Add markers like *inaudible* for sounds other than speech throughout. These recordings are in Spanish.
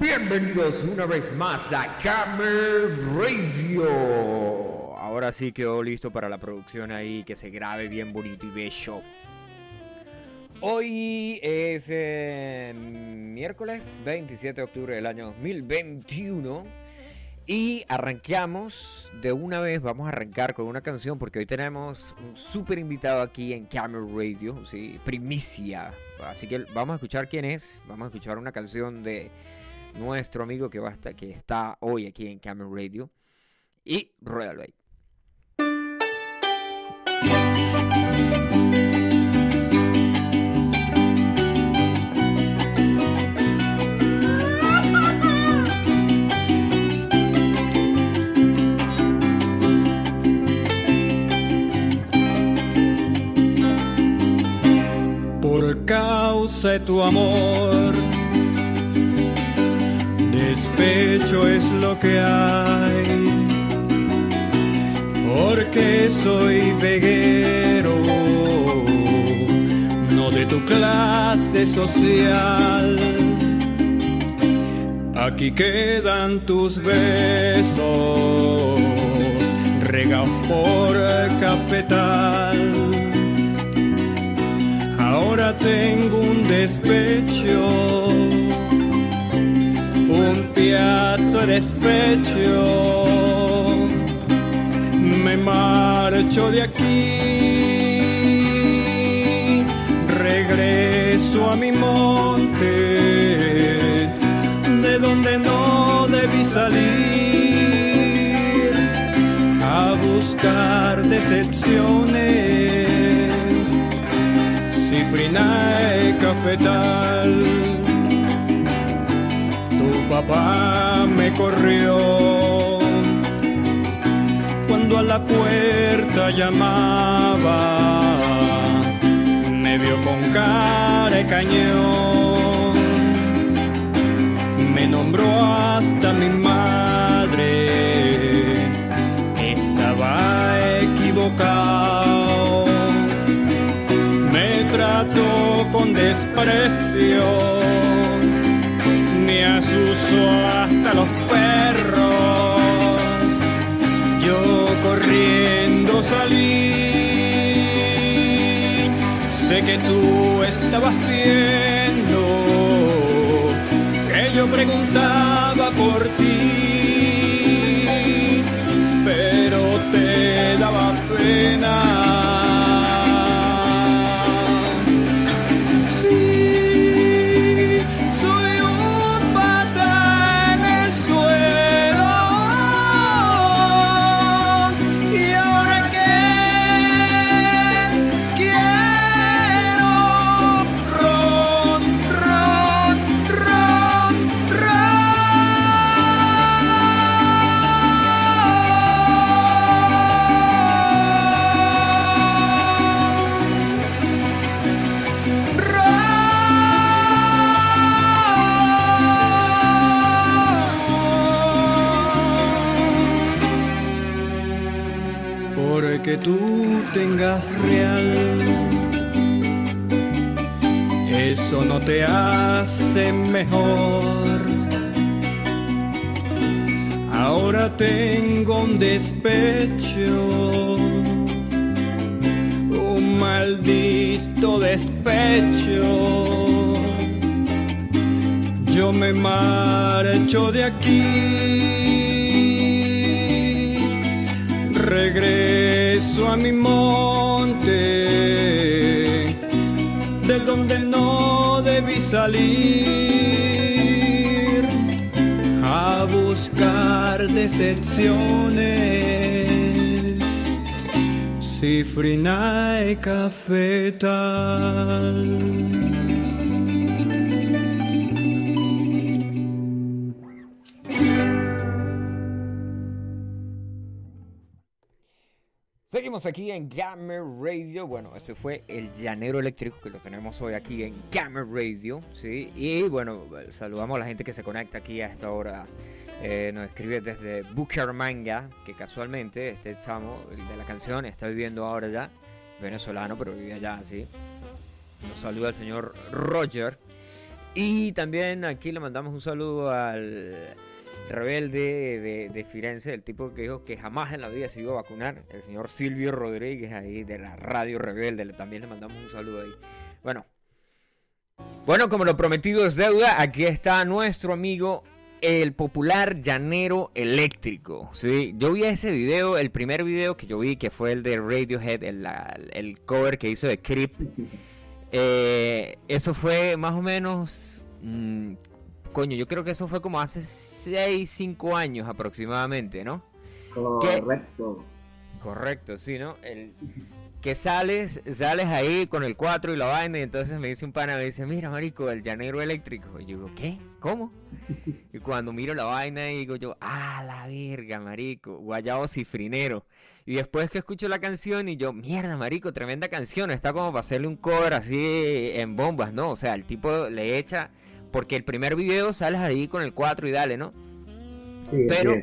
Bienvenidos una vez más a Camel Radio. Ahora sí quedó listo para la producción ahí, que se grabe bien bonito y bello. Hoy es eh, miércoles 27 de octubre del año 2021 y arranquemos de una vez, vamos a arrancar con una canción porque hoy tenemos un súper invitado aquí en Camel Radio, ¿sí? primicia. Así que vamos a escuchar quién es, vamos a escuchar una canción de nuestro amigo que, que está hoy aquí en Camel Radio y Royal Bay. De tu amor, despecho es lo que hay. Porque soy veguero, no de tu clase social. Aquí quedan tus besos, regados por cafetal. Ahora tengo un despecho, un piazo de despecho. Me marcho de aquí, regreso a mi monte, de donde no debí salir, a buscar decepciones cifrinae cafetal. Tu papá me corrió cuando a la puerta llamaba. Me vio con cara de cañón. Me nombró hasta mi madre. Estaba equivocado desprecio, me asusó hasta los perros. Yo corriendo salí, sé que tú estabas viendo que yo preguntaba por te hace mejor. Ahora tengo un despecho, un maldito despecho. Yo me marcho de aquí, regreso a mi monte, a buscar decepciones. Cifrina y cafetal. Seguimos aquí en Gamer Radio. Bueno, ese fue el llanero eléctrico que lo tenemos hoy aquí en Gamer Radio. ¿sí? Y bueno, saludamos a la gente que se conecta aquí a esta hora. Eh, nos escribe desde Bucaramanga, que casualmente este chamo de la canción está viviendo ahora ya, venezolano, pero vive allá, sí. Nos saluda el señor Roger. Y también aquí le mandamos un saludo al rebelde de, de, Firenze, el tipo que dijo que jamás en la vida se iba a vacunar, el señor Silvio Rodríguez ahí de la radio rebelde, también le mandamos un saludo ahí. Bueno, bueno, como lo prometido es deuda, aquí está nuestro amigo el popular llanero eléctrico. ¿sí? Yo vi ese video, el primer video que yo vi, que fue el de Radiohead, el, el cover que hizo de Creep. *laughs* Eh, eso fue más o menos. Mm, coño, yo creo que eso fue como hace 6, 5 años aproximadamente, ¿no? Correcto. Correcto, sí, ¿no? El, que sales, sales ahí con el 4 y la vaina, y entonces me dice un pana, me dice, mira, marico, el llanero eléctrico. Y yo digo, ¿qué? ¿Cómo? Y cuando miro la vaina, digo yo, ah, la verga, marico, guayabo cifrinero. Y después que escucho la canción y yo, mierda, marico, tremenda canción, está como para hacerle un cover así en bombas, ¿no? O sea, el tipo le echa, porque el primer video sales ahí con el 4 y dale, ¿no? Pero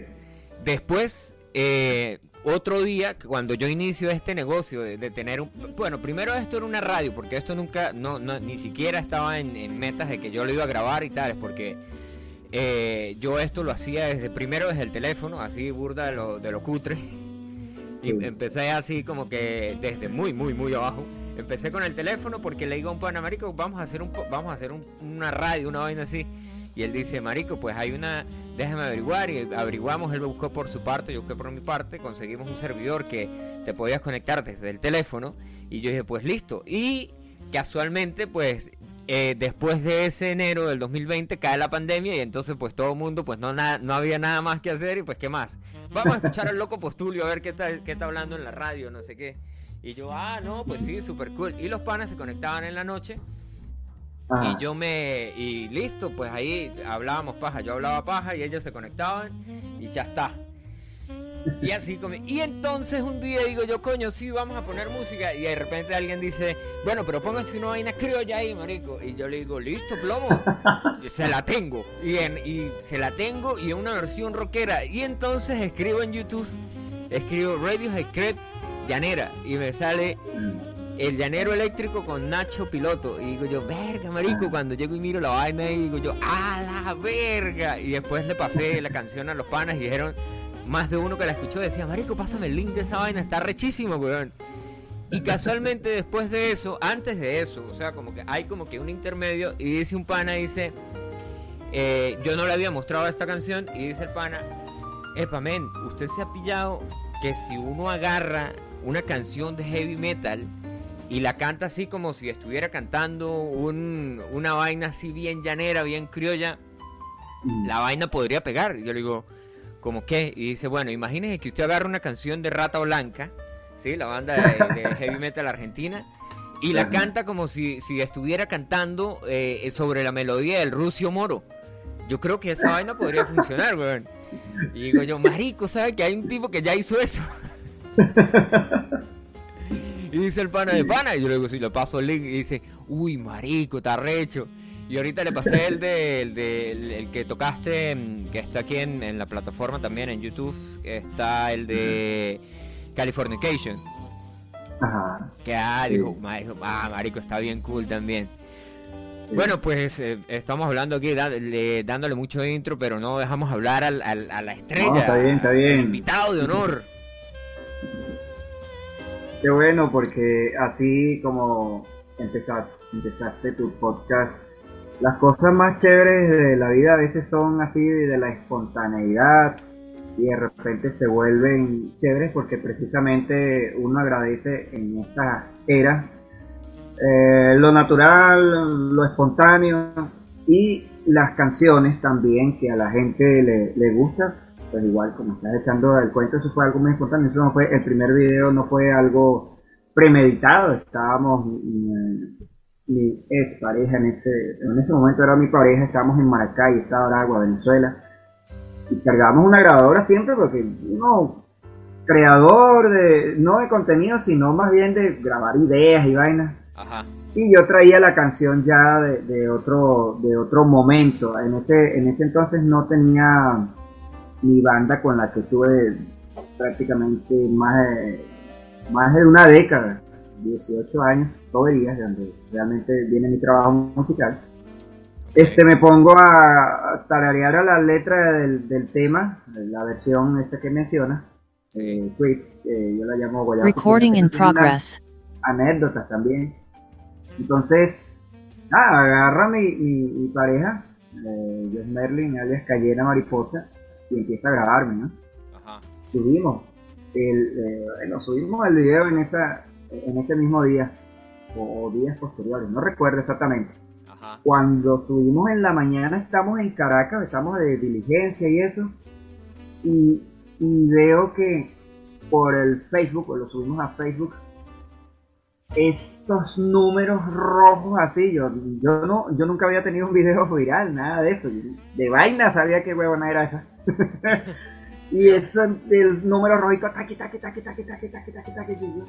después... Eh, otro día, cuando yo inicio este negocio de, tener un... Bueno, primero esto era una radio, porque esto nunca, no, ni siquiera estaba en, metas de que yo lo iba a grabar y tal, porque eh, yo esto lo hacía desde, primero desde el teléfono, así burda de lo, de lo cutre, *laughs* y empecé así como que desde muy, muy, muy abajo. Empecé con el teléfono porque le digo a un panamérico, vamos a hacer, un, vamos a hacer una radio, una vaina así. Y él dice, marico, pues hay una déjame averiguar y averiguamos, él buscó por su parte, yo busqué por mi parte, conseguimos un servidor que te podías conectar desde el teléfono y yo dije, pues listo. Y casualmente, pues eh, después de ese enero del 2020 cae la pandemia y entonces pues todo el mundo pues no, nada, no había nada más que hacer y pues qué más. Vamos a escuchar al loco Postulio a ver qué está, qué está hablando en la radio, no sé qué. Y yo, ah, no, pues sí, súper cool. Y los panas se conectaban en la noche y yo me. Y listo, pues ahí hablábamos paja. Yo hablaba paja y ellos se conectaban y ya está. Y así como. Y entonces un día digo yo, coño, sí, vamos a poner música. Y de repente alguien dice, bueno, pero póngase una vaina criolla ahí, marico. Y yo le digo, listo, plomo. se la tengo. Y, y se la tengo y en una versión rockera. Y entonces escribo en YouTube, escribo Radio Script Llanera. Y me sale el llanero eléctrico con Nacho Piloto. Y digo yo, verga, marico. Ah. Cuando llego y miro la vaina, y digo yo, ¡a la verga! Y después le pasé la canción a los panas y dijeron, más de uno que la escuchó decía, marico, pásame el link de esa vaina, está rechísimo, weón. Y casualmente después de eso, antes de eso, o sea, como que hay como que un intermedio y dice un pana, dice, eh, yo no le había mostrado esta canción y dice el pana, epa, men, usted se ha pillado que si uno agarra una canción de heavy metal y la canta así como si estuviera cantando una vaina así bien llanera, bien criolla, mm. la vaina podría pegar. Yo le digo, ¿cómo qué? Y dice, bueno, imagínese que usted agarra una canción de Rata Blanca, ¿sí? la banda de, *laughs* heavy metal argentina, y la canta como si, si estuviera cantando eh, sobre la melodía del Rucio Moro. Yo creo que esa vaina podría funcionar, weón. Y digo yo, marico, ¿sabe que hay un tipo que ya hizo eso? *laughs* Y dice el pana de pana. Y yo le digo, si le paso el link. Y dice, uy, marico, está recho. Y ahorita le pasé el de, el, que tocaste, mm, que está aquí en, la plataforma también, en YouTube. Está el de Californication. Ajá. Que ah, dijo, ah, marico, está bien cool también. Bueno, pues eh, estamos hablando aquí, dándole mucho intro, pero no dejamos hablar al, a la estrella. está bien, está bien. Invitado de honor. Qué bueno, porque así como empezaste, tu podcast, las cosas más chéveres de la vida a veces son así de la espontaneidad y de repente se vuelven chéveres porque precisamente uno agradece en esta era eh, lo natural, lo espontáneo y las canciones también que a la gente le, le gusta pues igual como estás echando el cuento, eso fue algo muy importante, eso no fue, el primer video no fue algo premeditado, estábamos, mi, ex pareja en ese, en ese momento era mi pareja, estábamos en Maracay, Estado Aragua, Venezuela, y cargábamos una grabadora siempre porque uno, creador de, no de contenido, sino más bien de grabar ideas y vainas. Y yo traía la canción ya de, de, otro de otro momento. En ese en ese entonces no tenía mi banda con la que tuve prácticamente más de, más de una década, 18 años, todo el día, donde realmente viene mi trabajo musical. Este, me pongo a tararear a la letra del, del tema, la versión esta que menciona, eh, quick, eh, yo la llamo Guayaba Recording in progress. Anécdotas también. Entonces, ah, agarra mi, mi, mi pareja, eh, Jess Merlin, alias Cayena Mariposa, y empieza a grabarme, ¿no? Ajá. subimos el eh, bueno subimos el video en esa en ese mismo día o, días posteriores no recuerdo exactamente Ajá. cuando subimos en la mañana estamos en Caracas estamos de diligencia y eso y, y veo que por el Facebook o lo subimos a Facebook esos números rojos así yo yo no yo nunca había tenido un video *laughs* viral nada de eso de vaina sabía qué huevona era esa *laughs* Y eso, el número rojito, taqui, taqui, taqui, taqui, taqui, taqui, taqui, taqui, y yo,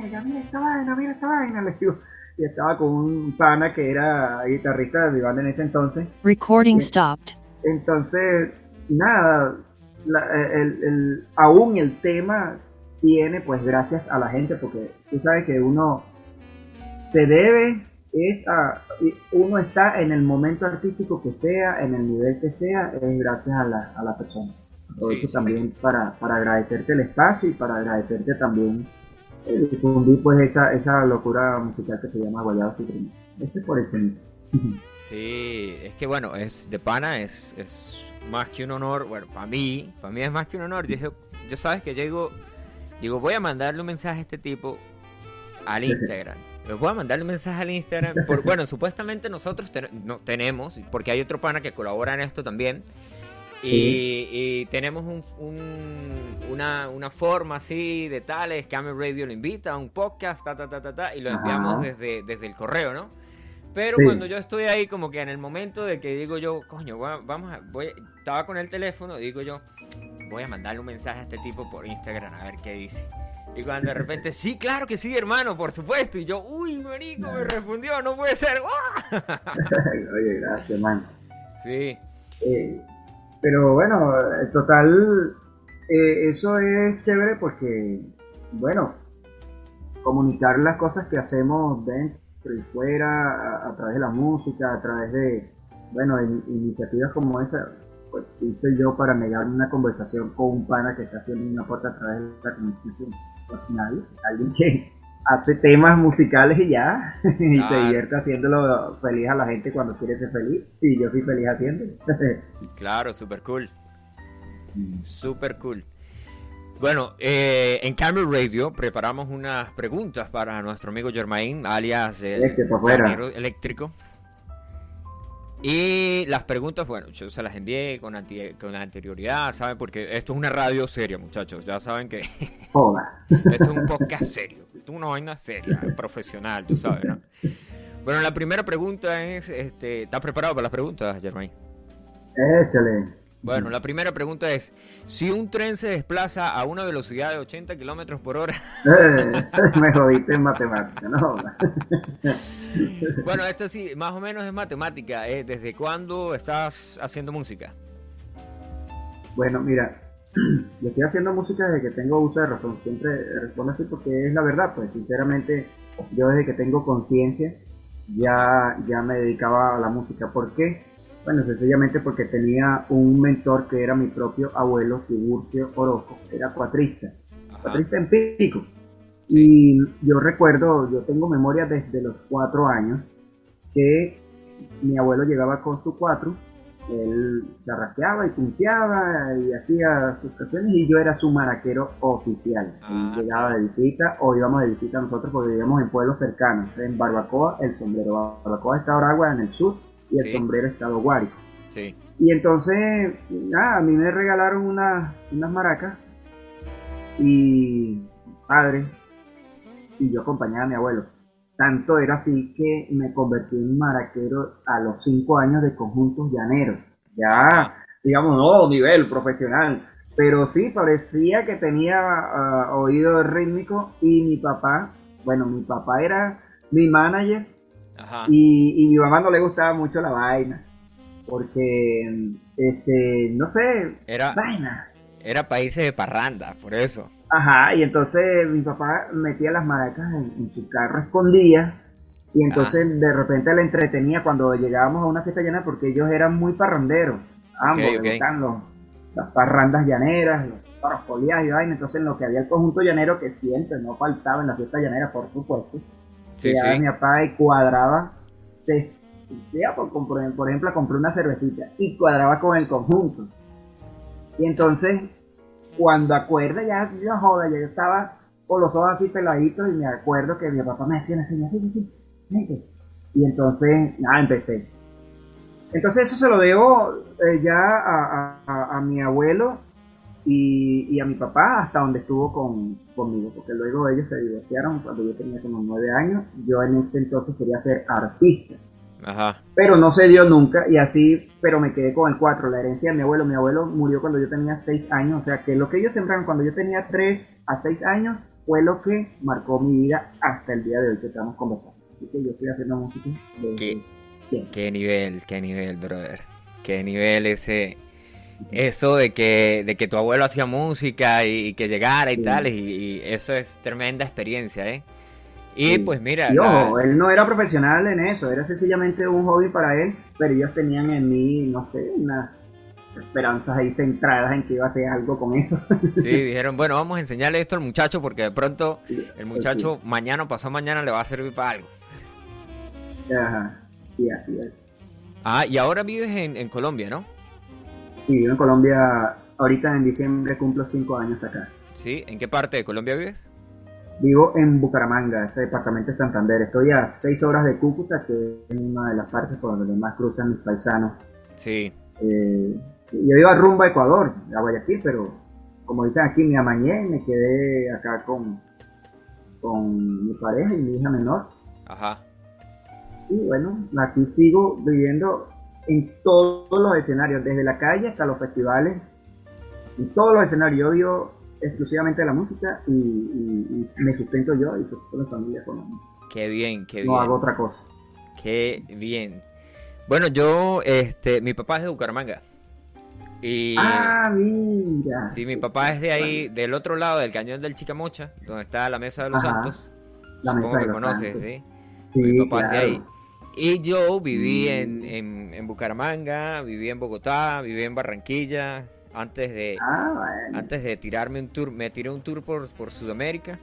"Verga, mira esta vaina, mira esta vaina, *laughs* le digo. Y estaba con un pana que era guitarrista de mi banda en ese entonces. Recording Yeah. stopped. Entonces, nada, la- el, el- aún el tema tiene, pues gracias a la gente, porque tú sabes que uno se debe, es a, uno está en el momento artístico que sea, en el nivel que sea, es gracias a la, a la persona. Aprovecho Sí, sí. también para, para agradecerte el espacio y para agradecerte también el difundir pues esa, esa locura musical que se llama Guayaba Suprema. Este es por eso. Sí, es que bueno, es de pana, es, es más que un honor. Bueno, para mí, para mí es más que un honor. Yo, yo sabes que yo digo, voy a mandarle un mensaje a este tipo al Instagram. Les voy a mandarle un mensaje al Instagram. Por, *laughs* bueno, supuestamente nosotros ten- no, tenemos, porque hay otro pana que colabora en esto también. Y, y tenemos un, un- una, una forma así de tales, Camel Radio lo invita a un podcast, ta, ta, ta, ta, ta, y lo Ajá. enviamos desde, desde el correo, ¿no? Pero Sí. cuando yo estoy ahí, como que en el momento de que digo yo, coño, vamos a, voy, estaba con el teléfono, digo yo, voy a mandarle un mensaje a este tipo por Instagram a ver qué dice. Y cuando de repente, sí, claro que sí, hermano, por supuesto. Y yo, uy, marico, me respondió, no puede ser. *laughs* *laughs* Oye, gracias, man. Sí, Eh, pero bueno, en total, eh, eso es chévere porque, bueno, comunicar las cosas que hacemos dentro y fuera, a, a través de la música, a través de, bueno, in- iniciativas como esa, pues hice yo para negar una conversación con un pana que está haciendo un aporte a través de la comunicación. Pues nadie, alguien que hace temas musicales y ya, *laughs* y se divierte haciéndolo feliz a la gente cuando quiere ser feliz, y yo soy feliz haciéndolo. *laughs* claro, super cool. Super cool. Bueno, eh, en Camel Radio preparamos unas preguntas para nuestro amigo Germain, alias el Este, eléctrico. Y las preguntas, bueno, yo se las envié con, anti- con anterioridad, ¿saben? Porque esto es una radio seria, muchachos. Ya saben que *laughs* Joda. esto es un podcast serio. Esto es una vaina seria, profesional, tú sabes, ¿no? Bueno, la primera pregunta es, este, ¿estás preparado para las preguntas, Germain? Échale. Bueno, la primera pregunta es, si un tren se desplaza a una velocidad de 80 kilómetros por hora, *laughs* Eh, me jodiste en matemática, no bueno, esto sí, más o menos es matemática, ¿eh? ¿desde cuándo estás haciendo música? Bueno, mira, *clears throat* yo estoy haciendo música desde que tengo uso de razón. Siempre respondo así porque es la verdad, pues sinceramente yo desde que tengo conciencia ya, ya me dedicaba a la música. ¿Por qué? Bueno, sencillamente porque tenía un mentor que era mi propio abuelo, Tiburcio Orozco, era cuatrista. Ajá. cuatrista empírico. Y yo recuerdo, yo tengo memoria desde los cuatro años, que mi abuelo llegaba con su cuatro, él charraqueaba y punteaba y hacía sus canciones y yo era su maraquero oficial. Ah, él llegaba de visita o íbamos de visita nosotros porque vivíamos en pueblos cercanos, en Barbacoa, el sombrero. Barbacoa está Aragua en el sur y el Sí. sombrero estado Guárico. Sí. Y entonces, nada, a mí me regalaron unas, unas maracas y padre, y yo acompañaba a mi abuelo. Tanto era así que me convertí en maraquero a los cinco años de conjuntos llaneros. Ya, digamos, no, nivel profesional. Pero sí, parecía que tenía ah, oído rítmico y mi papá, bueno, mi papá era mi manager Ajá. y, y mi mamá no le gustaba mucho la vaina. Porque, este, no sé, Era, vaina. era países de parranda, por eso. Ajá, y entonces mi papá metía las maracas en, en su carro escondida Y entonces de repente le entretenía cuando llegábamos a una fiesta llanera porque ellos eran muy parranderos. Ambos, Ok, ok. les gustan los- las parrandas llaneras, los parafolías y vaina. Entonces en lo que había el conjunto llanero que siempre no faltaba en la fiesta llanera, por supuesto. Sí, sí. mi papá y cuadraba, iba por, por ejemplo, a comprar una cervecita y cuadraba con el conjunto. Y entonces, cuando acuerda, ya, ya joda, ya yo estaba con los ojos así peladitos y me acuerdo que mi papá me decía así, así, así, vente. Y entonces, nada, empecé. Entonces eso se lo debo eh, ya a, a- a- a mi abuelo y, y a mi papá hasta donde estuvo con, conmigo, porque luego ellos se divorciaron cuando yo tenía como nueve años. Yo en ese entonces quería ser artista, Ajá. pero no se dio nunca y así, pero me quedé con el cuatro, la herencia de mi abuelo. Mi abuelo murió cuando yo tenía seis años, o sea que lo que ellos sembraron cuando yo tenía tres a seis años fue lo que marcó mi vida hasta el día de hoy que estamos conversando. Así que yo estoy haciendo música desde ¿Qué? Qué nivel, qué nivel, brother. Qué nivel ese. Eso de que, de que tu abuelo hacía música y, y que llegara y Sí. tal, y, y eso es tremenda experiencia, ¿eh? Y Sí. pues mira, Y la- ojo, él no era profesional en eso, era sencillamente un hobby para él, pero ellos tenían en mí, no sé, unas esperanzas ahí centradas en que iba a hacer algo con eso. sí, *laughs* dijeron, bueno, vamos a enseñarle esto al muchacho porque de pronto el muchacho mañana o pasado mañana le va a servir para algo. Ajá, sí, así es. Ah, y ahora vives en, en Colombia, ¿no? Sí, vivo en Colombia, ahorita en diciembre cumplo cinco años acá. Sí, ¿en qué parte de Colombia vives? Vivo en Bucaramanga, ese departamento de Santander. Estoy a seis horas de Cúcuta, que es una de las partes por donde más cruzan mis paisanos. Sí, Eh, yo iba rumbo a Ecuador, a Guayaquil, pero como dicen aquí, me amañé y me quedé acá con, con mi pareja y mi hija menor. ajá. Y bueno, aquí sigo viviendo en todos los escenarios, desde la calle hasta los festivales. En todos los escenarios. Yo vivo exclusivamente de la música y, y- y me sustento yo y sustento mi familia con la música. Qué bien, qué No bien. hago otra cosa. Qué bien. Bueno, yo, este, mi papá es de Bucaramanga. Y Ah, mira. sí, mi papá es de ahí, del otro lado del cañón del Chicamocha, donde está la Mesa de los Ajá. Santos. La Supongo Mesa de que los conoces, Santos. ¿sí? Sí, mi papá es de ahí. Y yo viví Mm. en, en, en Bucaramanga, viví en Bogotá, viví en Barranquilla, antes de, Ah, bueno. antes de tirarme un tour, me tiré un tour por, por Sudamérica.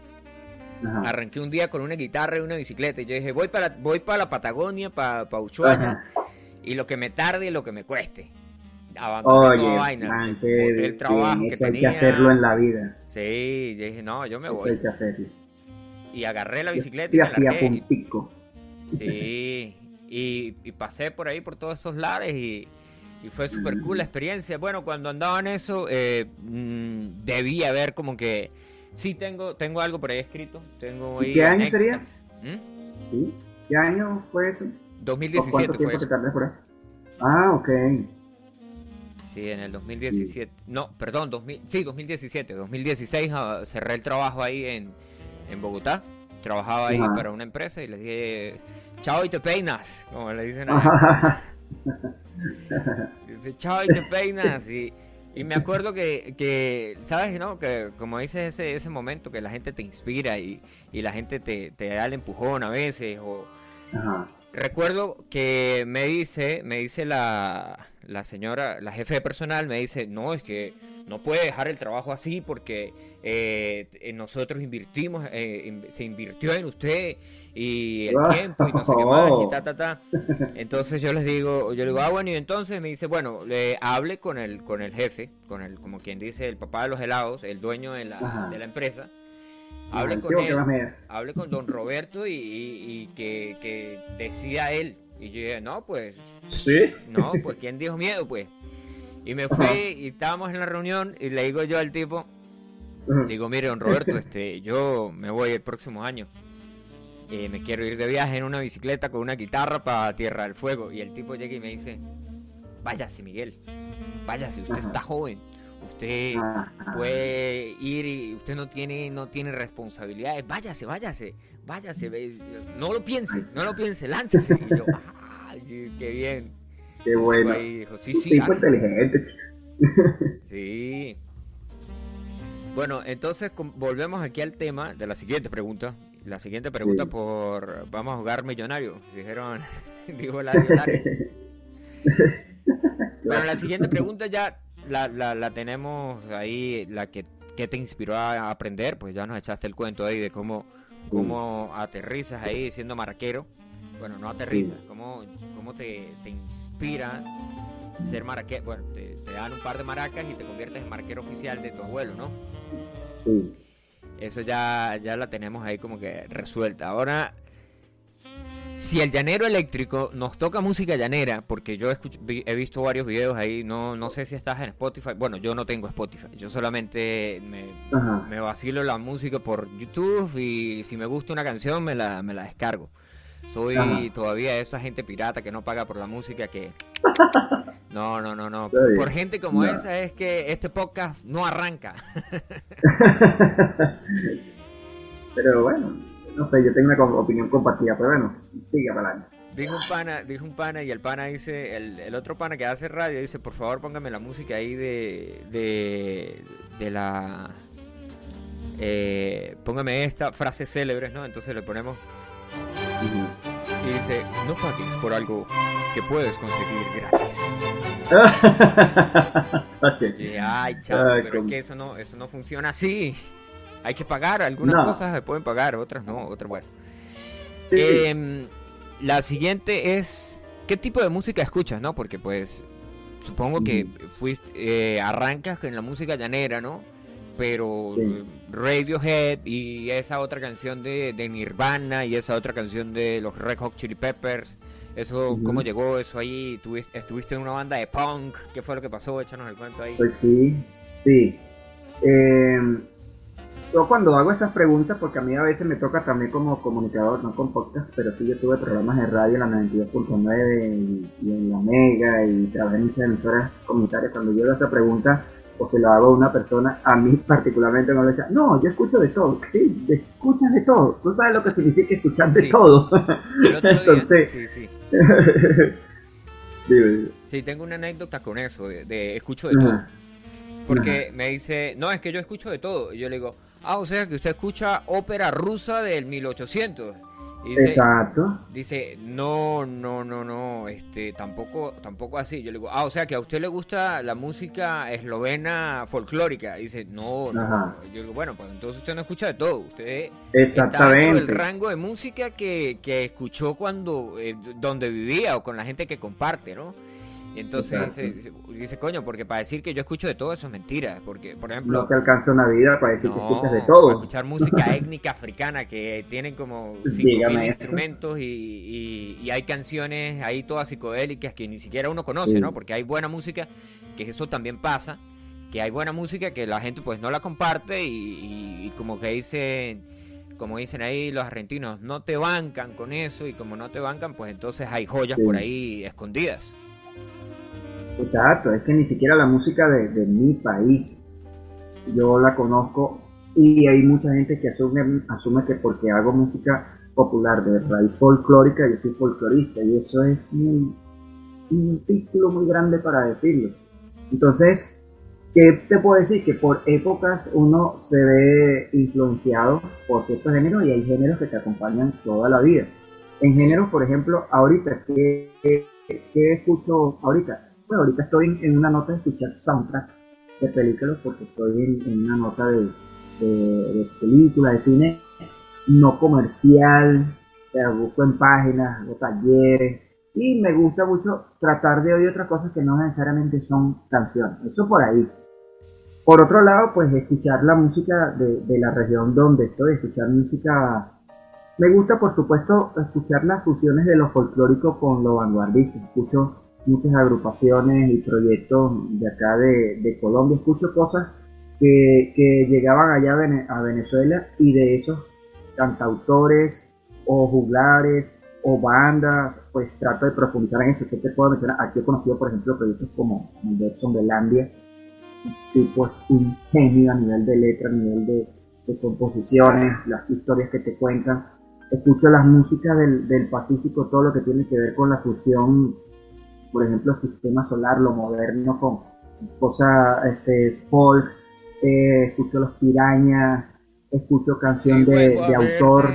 Ajá. Arranqué un día con una guitarra y una bicicleta y yo dije, voy para, voy para la Patagonia, para, para Ushuaia, Ajá. y lo que me tarde y lo que me cueste. Abandoné Oye, vaina, man, el trabajo que eso hay que tenía. hacerlo en la vida. Sí, yo dije, no, yo me voy. hay que hacerlo. Y agarré la bicicleta y estoy me. Sí, y, y pasé por ahí, por todos esos lares y, y fue súper cool la experiencia. Bueno, cuando andaba en eso, eh, mm, debía haber como que... Sí, tengo, tengo algo por ahí escrito. Tengo ¿Y ahí qué año sería? ¿Mm? ¿Sí? ¿Qué año fue eso? ¿O 2017 ¿Cuánto fue eso. por ahí? Ah, ok. Sí, en el 2017. No, perdón, 2000, sí, 2017. 2016 ah, cerré el trabajo ahí en, en Bogotá. Trabajaba ahí Ajá. para una empresa y les dije, chao y te peinas, como le dicen allá. *laughs* Dice, chao y te peinas. Y, y me acuerdo que, que, ¿sabes? no Que como dices ese, ese momento que la gente te inspira y, y la gente te, te da el empujón a veces. O... Ajá. Recuerdo que me dice, me dice la, la señora, la jefe de personal, me dice, no, es que no puede dejar el trabajo así porque eh, nosotros invertimos, eh, se invirtió en usted y el tiempo y no sé qué *laughs* más y ta, ta, ta. Entonces yo les digo, yo le digo, ah, bueno, y entonces me dice, bueno, le hable con el, con el jefe, con el, como quien dice, el papá de los helados, el dueño de la, de la empresa. Hable con ¿qué vos que él, hable con don Roberto y, y- y que, que decida él. Y yo dije, no, pues, Sí. no, pues, ¿quién dijo miedo, pues? Y me fui y estábamos en la reunión y le digo yo al tipo, digo, mire, don Roberto, este, yo me voy el próximo año. Eh, me quiero ir de viaje en una bicicleta con una guitarra para Tierra del Fuego. Y el tipo llega y me dice, váyase, Miguel, váyase, usted Ajá. está joven, usted puede ir y usted no tiene, no tiene responsabilidades, váyase, váyase, váyase, no lo piense, no lo piense, láncese. Y yo, *laughs* ay, qué bien. Qué bueno. Ahí dijo, sí, sí, tipo ah, inteligente. *laughs* Sí. Bueno, entonces volvemos aquí al tema de la siguiente pregunta. la siguiente pregunta Sí. por vamos a jugar millonario. Dijeron, *laughs* dijo la millonaria. Bueno, la siguiente pregunta ya la, la, la tenemos ahí, la que, que te inspiró a aprender, pues ya nos echaste el cuento ahí de cómo, cómo aterrizas ahí siendo maraquero. Bueno, no aterrizas, cómo, cómo te, te inspira ser maraquero. Bueno, te, te dan un par de maracas y te conviertes en maraquero oficial de tu abuelo, ¿no? Sí. Eso ya, ya la tenemos ahí como que resuelta. Ahora, si el llanero eléctrico nos toca música llanera, porque yo escuch- vi- he visto varios videos ahí, no, no sé si estás en Spotify. Bueno, yo no tengo Spotify, yo solamente me, vacilo la música por YouTube y si me gusta una canción me la, me la descargo. Soy Ajá. todavía esa gente pirata que no paga por la música que... *laughs* No, no, no, no. Por gente como No. esa es que este podcast no arranca. *laughs* *laughs* pero bueno, no sé, yo tengo una opinión compartida, pero bueno, siga para adelante. Dijo un pana, dijo un pana y el pana dice, el, el otro pana que hace radio dice, por favor póngame la música ahí de, de, de la, eh, póngame esta frase célebres, ¿no? Entonces le ponemos y dice, no pagues por algo que puedes conseguir gratis. *laughs* Y, ay, chavo, Ay, pero es que eso no, eso no funciona así. Hay que pagar, algunas No. cosas se pueden pagar, otras no, otras bueno. Sí, Em, la siguiente es, ¿qué tipo de música escuchas, no? Porque pues, supongo que fuiste, eh, arrancas en la música llanera, ¿no? Pero Sí. Radiohead y esa otra canción de, de Nirvana y esa otra canción de los Red Hot Chili Peppers, eso, Ujú. ¿cómo llegó eso ahí? ¿Tuvis- ¿Estuviste en una banda de punk? ¿Qué fue lo que pasó? Échanos el cuento ahí. Pues sí, sí. Eh, yo cuando hago esas preguntas, porque a mí a veces me toca también como comunicador, no con podcast, pero sí yo tuve programas de radio en la 92.9 y, y en la Mega y trabajé en muchas emisoras comunitarias. Cuando yo hago esa pregunta, o se lo hago a una persona, a mí *laughs* particularmente no le dice, no, yo escucho de todo. Sí, escuchas de todo. Tú sabes lo que significa escuchar de Sí. todo. *laughs* Entonces- sí, sí. *laughs* Sí, tengo una anécdota con eso, de, de escucho de todo. Ajá. Porque me dice, no, es que yo escucho de todo. Y yo le digo, ah, o sea que usted escucha ópera rusa del 1800. Y dice, Exacto. dice, no, no, no, no, este, tampoco, tampoco así. Yo le digo, ah, o sea que a usted le gusta la música eslovena folclórica. Dice, no, no. Ajá. Yo digo, bueno, pues entonces usted no escucha de todo. Usted está dentro del Exactamente. rango de música que, que escuchó cuando, eh, donde vivía o con la gente que comparte, ¿no? Entonces dice, dice, coño, porque para decir que yo escucho de todo eso es mentira. Porque, por ejemplo, No te alcanza una vida para decir que escuchas de para todo. escuchar música *laughs* étnica africana que tienen como Dígame 5.000 eso. instrumentos y, y- y hay canciones ahí todas psicodélicas que ni siquiera uno conoce, Sí. ¿no? Porque hay buena música, que eso también pasa, que hay buena música que la gente pues no la comparte y, como que dicen, como dicen ahí los argentinos, no te bancan con eso y como no te bancan pues entonces hay joyas Sí. por ahí escondidas. Exacto, es que ni siquiera la música de, mi país yo la conozco y hay mucha gente que asume, asume que porque hago música popular de raíz folclórica yo soy folclorista y eso es un, un título muy grande para decirlo. Entonces, ¿qué te puedo decir? Que por épocas uno se ve influenciado por ciertos géneros y hay géneros que te acompañan toda la vida. En géneros, por ejemplo, ahorita, ¿qué, qué, qué escucho ahorita? Bueno, ahorita estoy en, una nota de escuchar soundtrack de películas porque estoy en, una nota de, película, de cine no comercial, busco en páginas o talleres y me gusta mucho tratar de oír otras cosas que no necesariamente son canciones, eso por ahí. Por otro lado, pues escuchar la música de, de la región donde estoy, escuchar música... Me gusta, por supuesto, escuchar las fusiones de lo folclórico con lo vanguardista. Escucho muchas agrupaciones y proyectos de acá de, Colombia. Escucho cosas que, que llegaban allá a, Vene- a Venezuela y de esos cantautores o juglares o bandas, pues trato de profundizar en eso. ¿Qué te puedo mencionar? Aquí he conocido, por ejemplo, proyectos como Anderson Belandia, tipo es un genio a nivel de letra, a nivel de, de composiciones, las historias que te cuentan. Escucho las músicas del, del Pacífico, todo lo que tiene que ver con la fusión, por ejemplo, sistema solar, lo moderno con cosas este, folk, eh, escucho los pirañas, escucho canción Sí, de, de autor.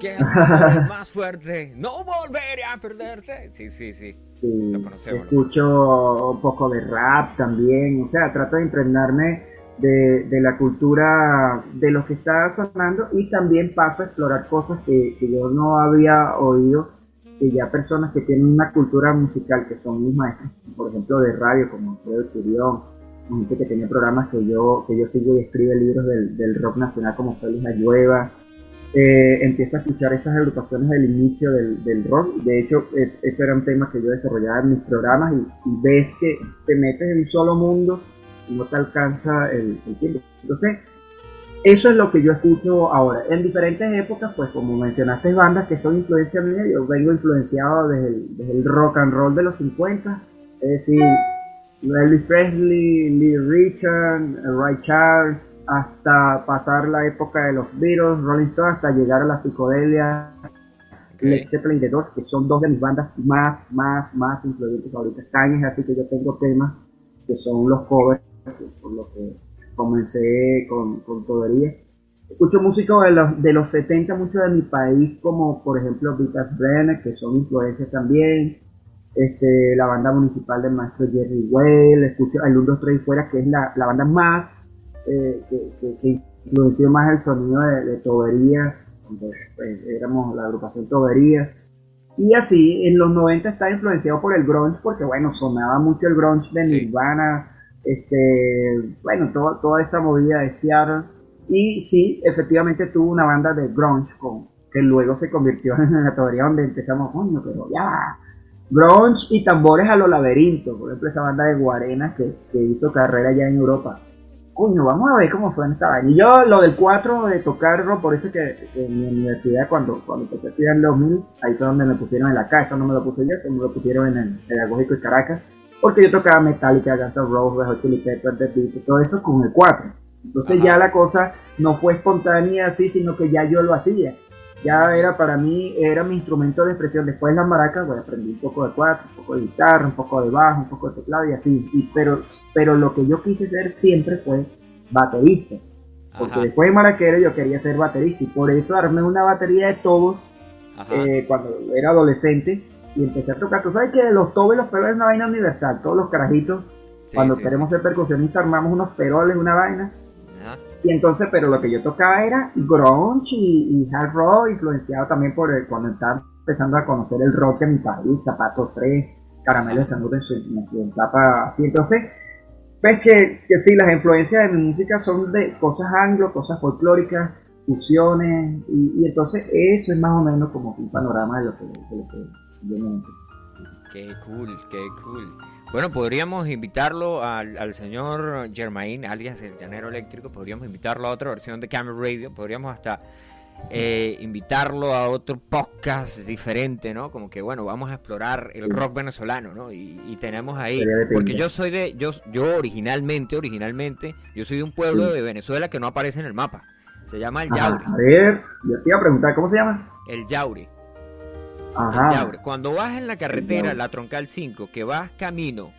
Que *laughs* más fuerte. No volveré a perderte. Sí, sí, sí. Sí, Lo conocemos, lo escucho un poco de rap también, o sea, trato de impregnarme de, de la cultura de lo que está sonando y también paso a explorar cosas que, que yo no había oído, que ya personas que tienen una cultura musical, que son mis maestros, por ejemplo, de radio, como Alfredo Churión, gente que tiene programas que yo, que yo sigo y escribe libros del, del rock nacional como Félix Ayueva, eh, empiezo a escuchar esas agrupaciones del inicio del, del rock. De hecho, es, eso era un tema que yo desarrollaba en mis programas y, y ves que te metes en un solo mundo y no te alcanza el, el tiempo. Entonces, eso es lo que yo escucho ahora. En diferentes épocas, pues como mencionaste bandas que son influencia mía, yo vengo influenciado desde el, desde el rock and roll de los 50, es decir, Elvis Presley, Lee Richard, Ray Charles, hasta pasar la época de los Beatles, Rolling Stones, hasta llegar a la psicodelia, Ok. Led Zeppelin que son dos de mis bandas más, más, más influyentes ahorita. Cañas, así que yo tengo temas que son los covers, por lo que comencé con, con todería. Escucho músicos de los, de los 70, mucho de mi país, como por ejemplo Vitas Brenner, que son influencias también. Este, la banda municipal del maestro Jerry Well, escucho el 1, 2, 3 y fuera, que es la, la banda más eh, que, que, que influenció más el sonido de, de Toberías, donde pues, éramos la agrupación Toberías. Y así, en los 90 está influenciado por el grunge, porque bueno, sonaba mucho el grunge de Sí. Este, bueno, toda esta movida de Seattle. Y sí, efectivamente tuvo una banda de grunge que luego se convirtió *laughs* en la teoría donde empezamos, coño, pero ya. Grunge y tambores a los laberintos, por ejemplo, esa banda de Guarena que, hizo carrera ya en Europa. Coño, vamos a ver cómo suena esta vaina. Y yo, lo del 4 de tocar rock, por eso que, en mi universidad, cuando, cuando empecé a estudiar en 2000, ahí fue donde me pusieron en la casa, no me lo puse yo, me lo pusieron en el Pedagógico de Caracas, porque yo tocaba Metallica, Guns N' Roses, Hot Chili Peppers, The Beatles, todo eso con el 4. Entonces Ajá. ya la cosa no fue espontánea así, sino que ya yo lo hacía. Ya era para mí, era mi instrumento de expresión. Después las maracas, bueno, aprendí un poco de cuatro, un poco de guitarra, un poco de bajo, un poco de teclado y así. Y, pero, pero lo que yo quise ser siempre fue baterista. Porque Ajá, después de maraquero yo quería ser baterista y por eso armé una batería de todos eh, cuando era adolescente y empecé a tocar. Tú sabes que los tobes, los peroles es una vaina universal. Todos los carajitos, Sí, cuando sí, queremos sí. ser percusionistas, armamos unos peroles, una vaina. Ajá. Y entonces, pero lo que yo tocaba era grunge y, y hard rock, influenciado también por el- cuando estaba empezando a conocer el rock en mi país, Zapatos 3, Caramelo de en su, en su etapa así. Entonces, ves que, que sí, las influencias de mi música son de cosas anglo, cosas folclóricas, fusiones, y, y entonces eso es más o menos como un panorama de lo que, de lo que Qué cool, qué cool. Bueno, podríamos invitarlo al, al señor Germain, alias el llanero eléctrico, podríamos invitarlo a otra versión de Camera Radio, podríamos hasta eh, invitarlo a otro podcast diferente, ¿no? Como que, bueno, vamos a explorar el rock venezolano, ¿no? Y, y tenemos ahí, porque yo soy de, yo, yo originalmente, originalmente, yo soy de un pueblo Sí. de Venezuela que no aparece en el mapa. Se llama El Ajá, Yaure. a ver, yo te iba a preguntar, ¿cómo se llama? El Yaure. Ajá. Yaure. Cuando vas en la carretera, la troncal 5, que vas camino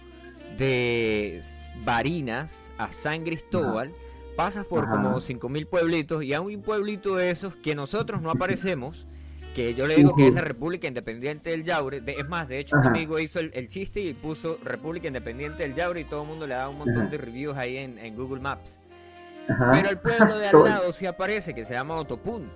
de Barinas a San Cristóbal, pasas por Ajá. como 5000 pueblitos y hay un pueblito de esos que nosotros no aparecemos, que yo le digo que es la. República Independiente del Yaure. De- es más, de hecho, un amigo hizo el, el chiste y puso República Independiente del Yaure y todo el mundo le da un montón de reviews ahí en, en Google Maps. Pero el pueblo de al *laughs* lado sí aparece, que se llama Otopún.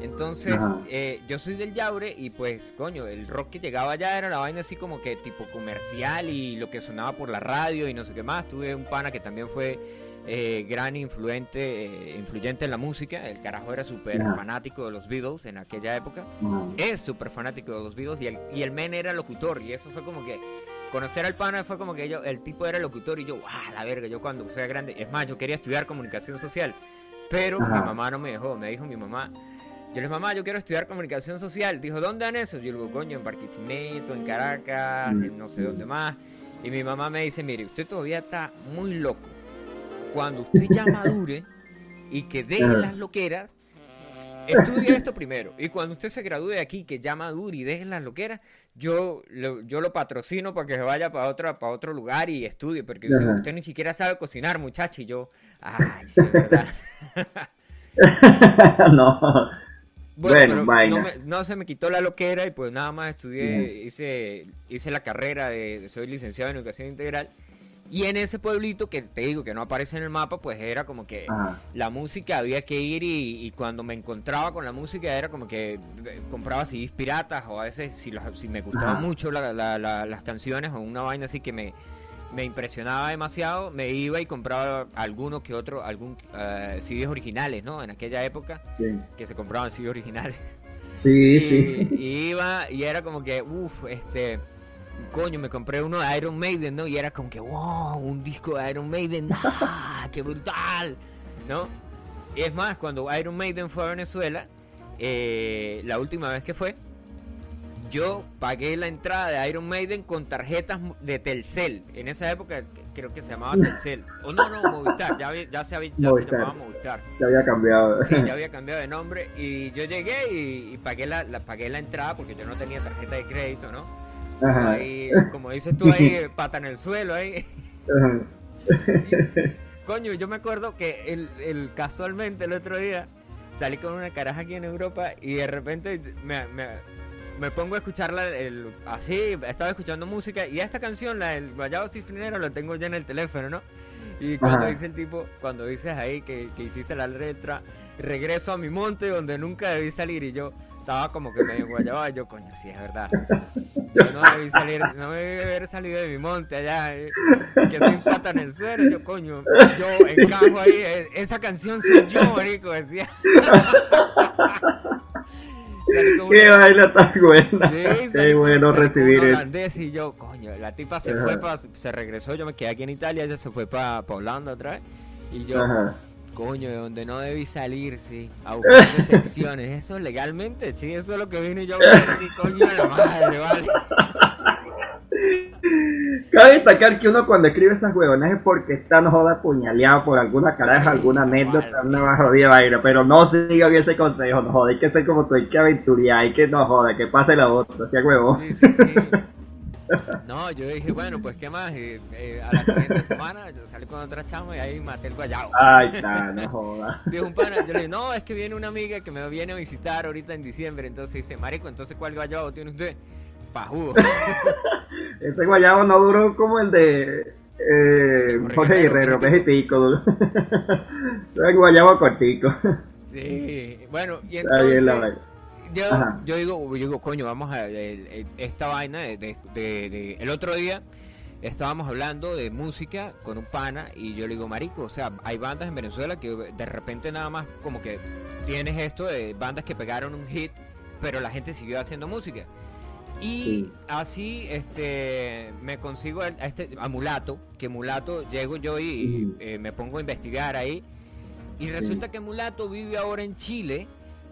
Entonces, eh, yo soy del Yaure y pues, coño, el rock que llegaba allá era la vaina así como que tipo comercial y lo que sonaba por la radio y no sé qué más. Tuve un pana que también fue eh, gran influente, eh, influyente en la música. El carajo era súper fanático de los Beatles en aquella época. Es súper fanático de los Beatles y el, y el men era locutor y eso fue como que... Conocer al pana fue como que yo, el tipo era locutor y yo, ¡ah, la verga! Yo cuando sea grande... Es más, yo quería estudiar comunicación social. Pero Ajá. mi mamá no me dejó, me dijo mi mamá, yo le dije, mamá, yo quiero estudiar comunicación social. Dijo, ¿dónde dan eso? Yo le digo, coño, en Barquisimeto, en Caracas, Mm. en no sé dónde más. Y mi mamá me dice, mire, usted todavía está muy loco. Cuando usted ya madure y que deje las loqueras, estudie esto primero. Y cuando usted se gradúe de aquí, que ya madure y deje las loqueras, yo lo, yo lo patrocino para que se vaya para otra, para otro lugar y estudie. Porque Ajá. usted ni siquiera sabe cocinar, muchacha. Y yo, ay, sí, verdad. *laughs* *laughs* no. Bueno, Bueno, no, me- no se me quitó la loquera y pues nada más estudié, hice, hice la carrera de, soy licenciado en educación integral. Y en ese pueblito que te digo que no aparece en el mapa, pues era como que Ajá. la música había que ir y, y cuando me encontraba con la música era como que eh, compraba CDs piratas o a veces si, los- si me gustaban Ajá. mucho la- la- la- las canciones o una vaina así que me, me impresionaba demasiado, me iba y compraba alguno que otro, algún eh, CDs originales, ¿no? En aquella época Sí, que se compraban CDs originales. sí. *laughs* Y, sí. y iba y era como que, uff, este, coño, me compré uno de Iron Maiden, ¿no? Y era como que, wow, un disco de Iron Maiden, *laughs* ¡ah, qué brutal! ¿No? Y es más, cuando Iron Maiden fue a Venezuela, eh, la última vez que fue, yo pagué la entrada de Iron Maiden con tarjetas de Telcel. En esa época creo que se llamaba Telcel. O no, no, Movistar, ya, había- ya, se, había- ya se llamaba Movistar. Se había cambiado. Sí, ya *laughs* había cambiado de nombre y yo llegué y, y pagué la, la- pagué la entrada porque yo no tenía tarjeta de crédito, ¿no? Ajá. Ahí, como dices tú ahí, *laughs* pata en el suelo ahí. Ajá. *laughs* Coño, yo me acuerdo que el, el- casualmente el otro día salí con una caraja aquí en Europa y de repente me, me, me pongo a escucharla el, así, estaba escuchando música y esta canción, la del Guayabo Cifrinero, la tengo ya en el teléfono, ¿no? Y cuando Ajá. dice el tipo, cuando dices ahí que, que hiciste la letra, regreso a mi monte donde nunca debí salir y yo estaba como que medio guayaba, yo coño, sí es verdad. Yo no debí salir, no debí haber salido de mi monte allá, eh, que soy pata en el suelo, yo coño, yo encajo ahí, eh, esa canción soy yo, marico, decía. *laughs* Qué vaina tan buena. Sí, Qué bueno recibir eso. y yo, coño, la tipa se Ajá. fue pa, se regresó, yo me quedé aquí en Italia, ella se fue para Holanda otra vez. Y yo, Ajá. coño, de donde no debí salir, sí, a buscar *laughs* decepciones. Eso legalmente, sí, eso es lo que vine yo coño la madre, vale. Cabe destacar que uno cuando escribe esas huevonas es porque está no joda puñaleado por alguna caraja, alguna anécdota, una jodida vaina, pero no sigan ese consejo, no joda, hay que ser como tú, hay que aventurar, hay que no joda, que pase la otra, sea huevo. Sí, sí, sí. *laughs* No, yo dije, bueno, pues qué más, Y, eh, a la siguiente semana yo salí con otra chama y ahí maté el guayabo. Ay, está, no *laughs* joda. Dijo un pana, yo le dije, no, es que viene una amiga que me viene a visitar ahorita en diciembre. Entonces dice, marico, entonces ¿cuál guayabo tiene usted? Pajudo. *laughs* Ese guayabo no duró como el de eh, Jorge Guerrero, Guerrero, que es itico. *laughs* El guayabo cortico. Sí, bueno, y Está bien la entonces yo, yo digo, yo digo, coño, vamos a el- esta vaina de- de- el otro día estábamos hablando de música con un pana y yo le digo, marico, o sea, hay bandas en Venezuela que de repente nada más como que tienes esto de bandas que pegaron un hit, pero la gente siguió haciendo música. Y Sí. así este me consigo a, este a Mulato, que Mulato llego yo y eh, me pongo a investigar ahí y resulta que Mulato vive ahora en Chile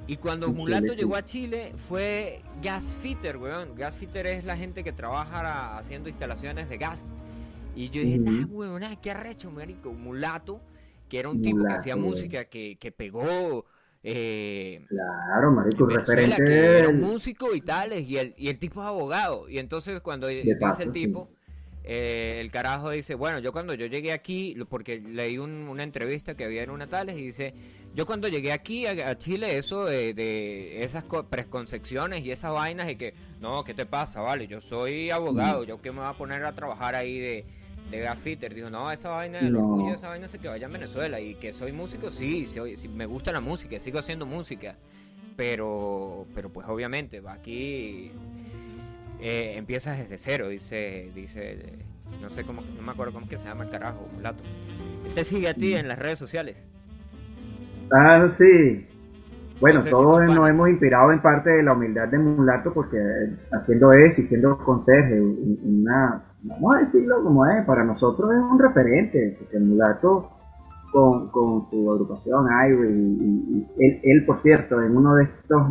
y cuando Mulato llegó a Chile fue gasfitter, weón. Gasfitter es la gente que trabaja haciendo instalaciones de gas. Y yo dije, Ujú. nah, weón, nah, qué arrecho, marico. Mulato, que era un tipo que hacía música, que, que pegó... Eh, Claro, marico, referente que era un músico y tales, y el, y el tipo es abogado. Y entonces cuando dice paso, el sí. tipo, eh, el carajo dice, bueno, yo cuando yo llegué aquí, porque leí un- una entrevista que había en una tales, y dice, yo cuando llegué aquí a, a Chile, eso de, de esas co- preconcepciones y esas vainas, y que, no, ¿qué te pasa? Vale, yo soy abogado, yo que me voy a poner a trabajar ahí de... De gaffiter, digo, no, esa vaina, el No. orgullo, esa vaina se que vaya en Venezuela y que soy músico, sí, sí, sí, me gusta la música, sigo haciendo música, pero pero pues obviamente va aquí eh, empiezas desde cero dice dice no sé cómo no me acuerdo cómo es que se llama el carajo mulato Él te sigue a ti en las redes sociales Ah, sí. Bueno, No sé si todos nos panas. hemos inspirado en parte de la humildad de Mulato porque eh, haciendo eso y siendo conserje, un- una, vamos a decirlo como es, para nosotros es un referente, porque Mulato con, con su agrupación Ivory y, él, él, por cierto, en uno de estos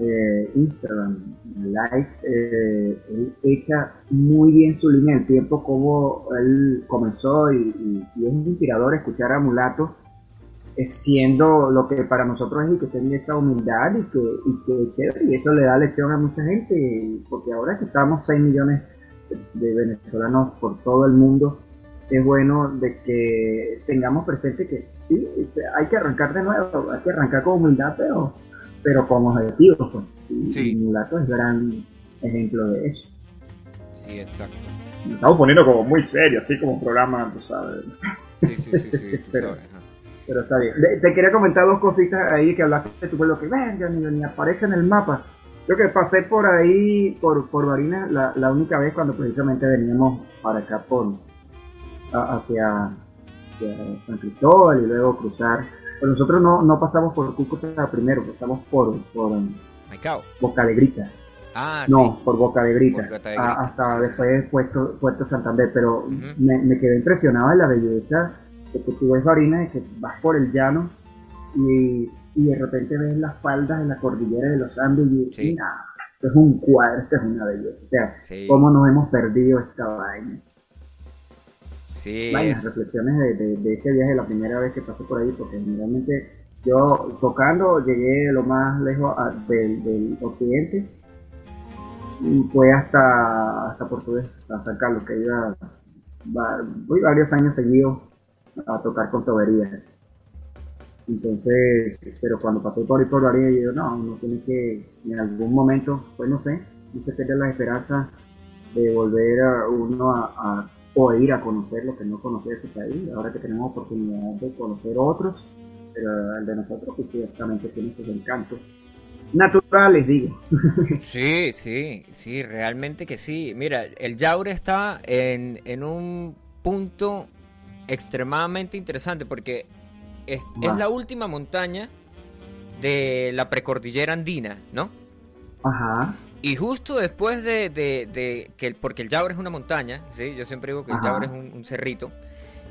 eh, Instagram live, eh, él echa muy bien su línea del tiempo, como él comenzó y, y- y es inspirador escuchar a Mulato eh, siendo lo que para nosotros es y que tenga esa humildad y que, y que y eso le da lección a mucha gente, porque ahora que estamos 6 millones de, venezolanos por todo el mundo, es bueno de que tengamos presente que sí, hay que arrancar de nuevo, hay que arrancar con humildad, pero pero con objetivos, pues. Y, Sí. y Mulato es gran ejemplo de eso. Sí, exacto. Nos estamos poniendo como muy serio, así como un programa, tú sabes. Sí, sí, sí, sí, tú *laughs* Pero- sabes. Pero está bien. Te quería comentar dos cositas ahí que hablaste de tu pueblo que venga, ni, ni aparece en el mapa. Yo que pasé por ahí, por, por Barinas, la, la única vez cuando precisamente veníamos para acá por hacia, hacia San Cristóbal y luego cruzar. Pero nosotros no, no pasamos por Cúcuta primero, pasamos por, por. Boca de Grita. Ah, No, sí. por Boca de Grita. Por Boca de a- Grita, hasta sí, sí, después Puerto, Puerto Santander. Pero me, me quedé impresionado de la belleza de que tú ves Barinas, que vas por el llano y, y de repente ves las faldas de la cordillera de los Andes y Sí. "Nah, esto es un cuadro, esto es una belleza. O sea, Sí, cómo nos hemos perdido esta vaina. sí, es- reflexiones de, de, de ese viaje, la primera vez que pasé por ahí, porque generalmente yo tocando llegué lo más lejos a- del, del occidente y fue hasta, hasta Portugués, hasta San Carlos, que iba va- voy varios años seguidos a tocar con toberías. Entonces, pero cuando pasé por ahí por Barinas, yo digo, no, uno tiene que, en algún momento, pues no sé, no se pierde la esperanza de volver a uno a, a- ir a conocer lo que no conocía de su país, ahora que tenemos oportunidad de conocer otros, pero el de nosotros pues ciertamente tiene sus encantos naturales, digo. *laughs* Sí, sí, sí, realmente que sí. Mira, el Yaure está en, en un punto extremadamente interesante porque es, es la última montaña de la precordillera andina, ¿no? Ajá, Y justo después de, de- de que el- porque el Yaure es una montaña, ¿sí? Yo siempre digo que el. Yaure es un, un cerrito.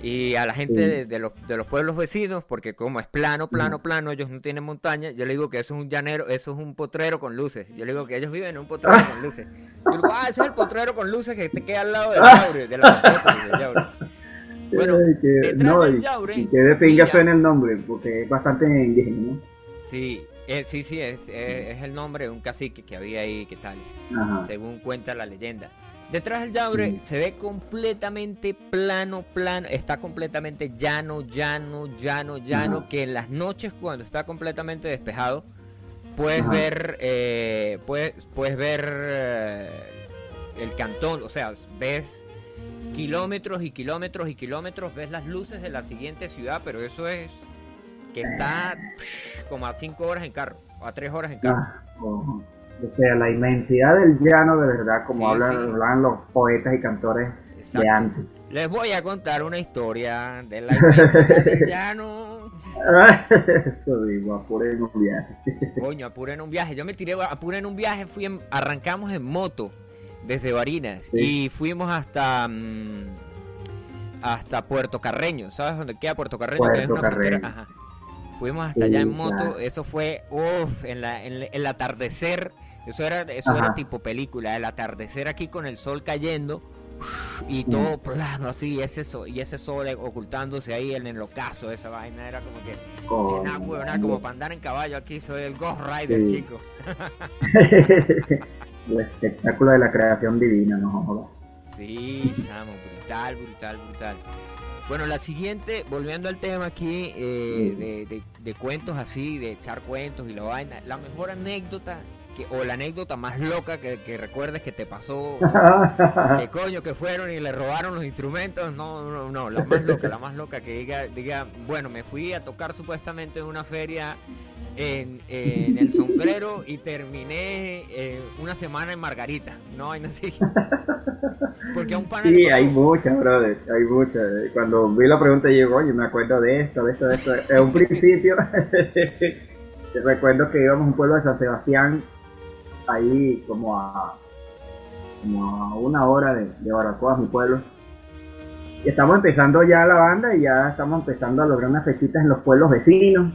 Y a la gente Sí. de, de los, de los pueblos vecinos, porque como es plano, plano, plano, ellos no tienen montaña, yo le digo que eso es un llanero, eso es un potrero con luces. Yo le digo que ellos viven en un potrero con *laughs* luces. Yo digo, ah, ese es el potrero con luces que te queda al lado del Yaure, de la del Yaure. Bueno, Ay, que- no, y, Yaure, y que de pinga suena el nombre, porque es bastante indígena, Sí, eh, sí, sí, es, es, es el nombre de un cacique que había ahí, que tal, ¿no? Según cuenta la leyenda. Detrás del Yaure Mm. se ve completamente plano, plano, está completamente llano, llano, llano, llano, Ajá. que en las noches cuando está completamente despejado, puedes Ajá. ver, eh, puedes, puedes ver eh, el cantón, o sea, ves kilómetros y kilómetros y kilómetros, ves las luces de la siguiente ciudad, pero eso es que está psh, como a 5 horas en carro, a 3 horas en carro. Ah. O sea, la inmensidad del llano, de verdad, como Sí, hablan, sí. hablan los poetas y cantores Exacto. de antes. Les voy a contar una historia de la inmensidad del *laughs* llano. Eso digo, apuren un viaje. Coño, apuré en un viaje. Yo me tiré, apuré en un viaje, fui en- arrancamos en moto desde Barinas Sí. y fuimos hasta mm, hasta Puerto Carreño. ¿Sabes dónde queda Puerto Carreño? Puerto Carreño. Ajá. Fuimos hasta Sí, allá en moto. claro. Eso fue, uff, en, la, en el atardecer. Eso era, eso era Ajá. tipo película. El atardecer aquí con el sol cayendo. Y Mm. todo plano así, y ese sol, y ese sol ocultándose ahí en el ocaso, esa vaina era como que como para andar en caballo aquí, soy el Ghost Rider, Sí. chico. *laughs* *laughs* el espectáculo de la creación divina, no jodas. Sí, chamo, brutal, brutal, brutal. Bueno, la siguiente, volviendo al tema aquí eh, de, de- de cuentos así, de echar cuentos y la vaina, la mejor anécdota, que, o la anécdota más loca que, que recuerdes que te pasó, *laughs* que coño que fueron y le robaron los instrumentos, no, no, no, la más loca, la más loca que diga, diga, bueno, me fui a tocar supuestamente en una feria en, en el sombrero y terminé eh, una semana en Margarita, no, no así. Porque a un pana Sí, hay muchas, brother, hay muchas. Cuando vi la pregunta, llegó, oye, me acuerdo de esto, de esto, de esto. En un principio, *laughs* recuerdo que íbamos a un pueblo de San Sebastián, ahí como a, como a una hora de, de Baracoa, mi pueblo. Y estamos empezando ya la banda y ya estamos empezando a lograr unas fechitas en los pueblos vecinos.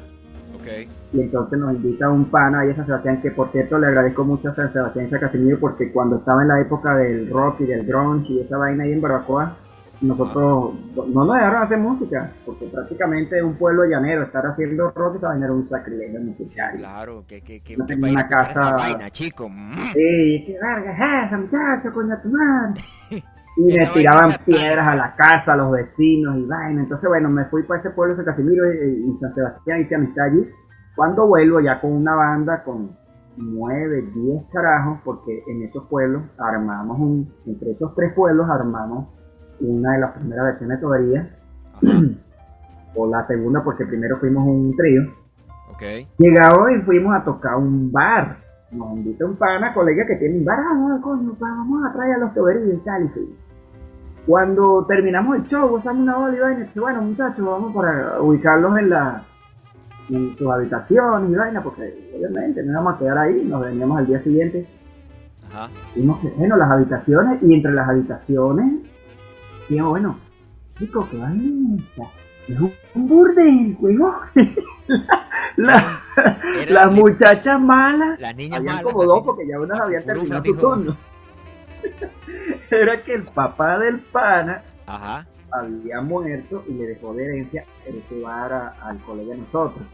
Y entonces nos invita un pana ahí a San Sebastián, que por cierto le agradezco mucho a San Sebastián y a Casimiro porque cuando estaba en la época del rock y del grunge y esa vaina ahí en Barbacoa, nosotros no nos dejaron hacer música, porque prácticamente un pueblo llanero, estar haciendo rock esa vaina era un sacrilegio musical. Claro, que, que, que, No una casa- vaina, chico. Mm. Sí, qué verga es esa muchacha, coño tu madre. *laughs* Y vaina tiraban piedras a la casa, a los vecinos y vaina. Entonces, bueno, me fui para ese pueblo de Casimiro y, y San Sebastián, hice amistad allí. Cuando vuelvo ya con una banda con 9, 10 carajos, porque en esos pueblos armamos un, entre esos tres pueblos armamos una de las primeras versiones de tubería, o la segunda porque primero fuimos un trío. Ok. Llegado y fuimos a tocar un bar. Nos invita un pana, colega que tiene un bar, ah, no, coño, vamos a traer a los tuberías y tal. Y. Cuando terminamos el show, usamos una bola y vaina, y dije, bueno muchachos, vamos para ubicarlos en la en sus habitaciones y vaina, porque obviamente no íbamos a quedar ahí, nos veníamos al día siguiente. Ajá. Vimos que, bueno, las habitaciones, y entre las habitaciones, dijimos, bueno, chicos, que vaina es un, burdel, huevón. *laughs* La- las muchachas malas, Las niñas habían malas. como dos porque ya unas habían terminado su turno. Era que el papá del pana Ajá. había muerto y le dejó de herencia ese bar a- al colega de nosotros.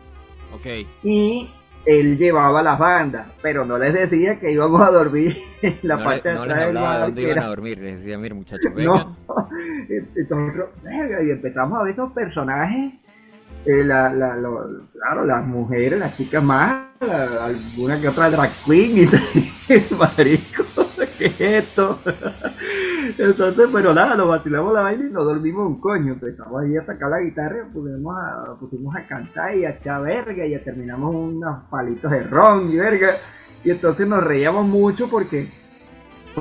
Ok. Y él llevaba las bandas, pero no les decía que íbamos a dormir *laughs* en la no parte le- de no atrás del hablaba de bar. dónde iban era- a dormir. Les decía, mire muchachos, *laughs* vengan. No, *laughs* entonces, y empezamos a ver esos personajes, eh, la, la, lo- claro, las mujeres, las chicas más, la- alguna que otra drag queen y marico, ¿qué es esto? Entonces, pero nada, nos vacilamos la vaina y nos dormimos un coño, empezamos ahí a sacar la guitarra, y pusimos a, pusimos a cantar y a echar verga y ya terminamos unos palitos de ron y verga, y entonces nos reíamos mucho porque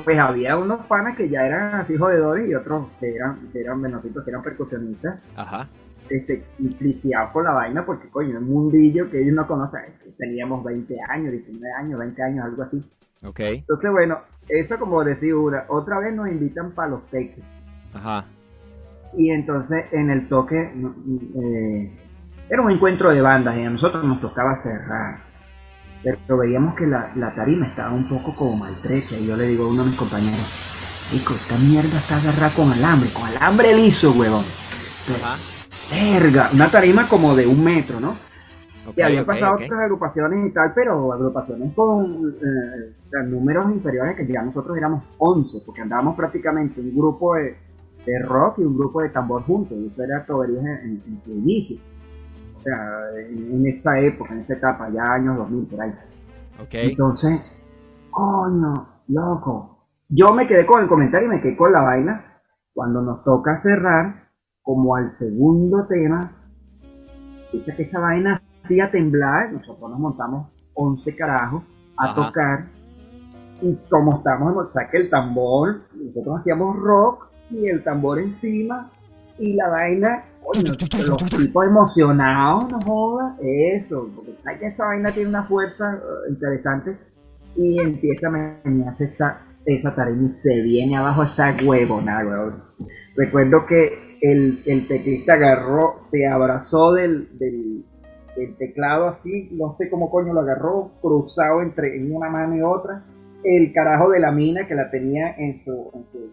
pues había unos panas que ya eran así jodedores y otros que eran, que eran menositos, que eran percusionistas, Ajá. este, impliciados con la vaina, porque coño, un mundillo que ellos no conocen, teníamos 20 años, 19 años, 20 años, algo así. Ok. Entonces, bueno, eso como decía una, otra vez nos invitan para los teques. Ajá. Y entonces en el toque eh, era un encuentro de bandas y a nosotros nos tocaba cerrar. Pero veíamos que la, la tarima estaba un poco como maltrecha y yo le digo a uno de mis compañeros, Rico, esta mierda está agarrada con alambre, con alambre liso, huevón. Ajá. Verga, una tarima como de un metro, ¿no? Ok, y habían ok, pasado ok. otras agrupaciones y tal, pero agrupaciones con eh, números inferiores que ya nosotros éramos 11, porque andábamos prácticamente un grupo de, de rock y un grupo de tambor juntos, y eso era tuberías en, en, en su inicio. O sea, en, en esta época, en esta etapa, ya años 2000 por ahí. Entonces, coño, loco. Yo me quedé con el comentario y me quedé con la vaina. Cuando nos toca cerrar, como al segundo tema, dice que esa vaina hacía temblar. Nosotros nos montamos 11 carajos a Ajá. tocar. Y como estamos, o sea, que el tambor, nosotros hacíamos rock y el tambor encima y la vaina, los tipos emocionados, no jodas, eso, porque que esa vaina tiene una fuerza eh, interesante y empieza a menearse esa, esa tarima y se viene abajo esa huevona. Recuerdo que el, el teclista agarró, se abrazó del, del, del teclado así, no sé cómo coño lo agarró, cruzado entre en una mano y otra, el carajo de la mina que la tenía en su, en su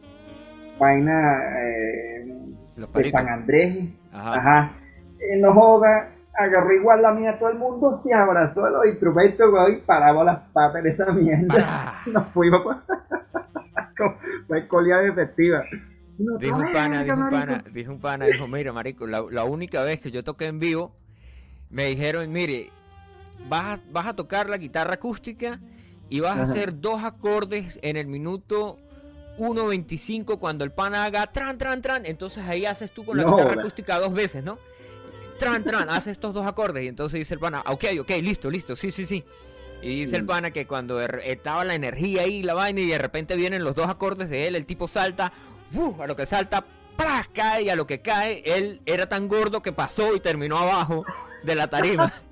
vaina eh, de. San Andrés, Ajá. Ajá. Eh, no joda, agarró igual la mía, todo el mundo *laughs* se abrazó a los instrumentos, y paramos las patas en esa mierda. *laughs* Nos fuimos *laughs* Fue coleada efectiva. Y nosotros, Dijo un pana, "Verga, dijo un marico". pana, dijo un pana, dijo, mira, marico, la, la única vez que yo toqué en vivo, me dijeron, mire, vas a, vas a tocar la guitarra acústica y vas a hacer dos acordes en el minuto 1.25 cuando el pana haga tran, tran, tran, entonces ahí haces tú con la No guitarra acústica dos veces, ¿no? Tran, tran, *laughs* haces estos dos acordes y entonces dice el pana, ok, ok, listo, listo, sí, sí, sí. Y dice el Mm. pana que cuando er- estaba la energía ahí, la vaina, y de repente vienen los dos acordes de él, el tipo salta, a lo que salta, ¡pras! cae, y a lo que cae, él era tan gordo que pasó y terminó abajo de la tarima. *laughs*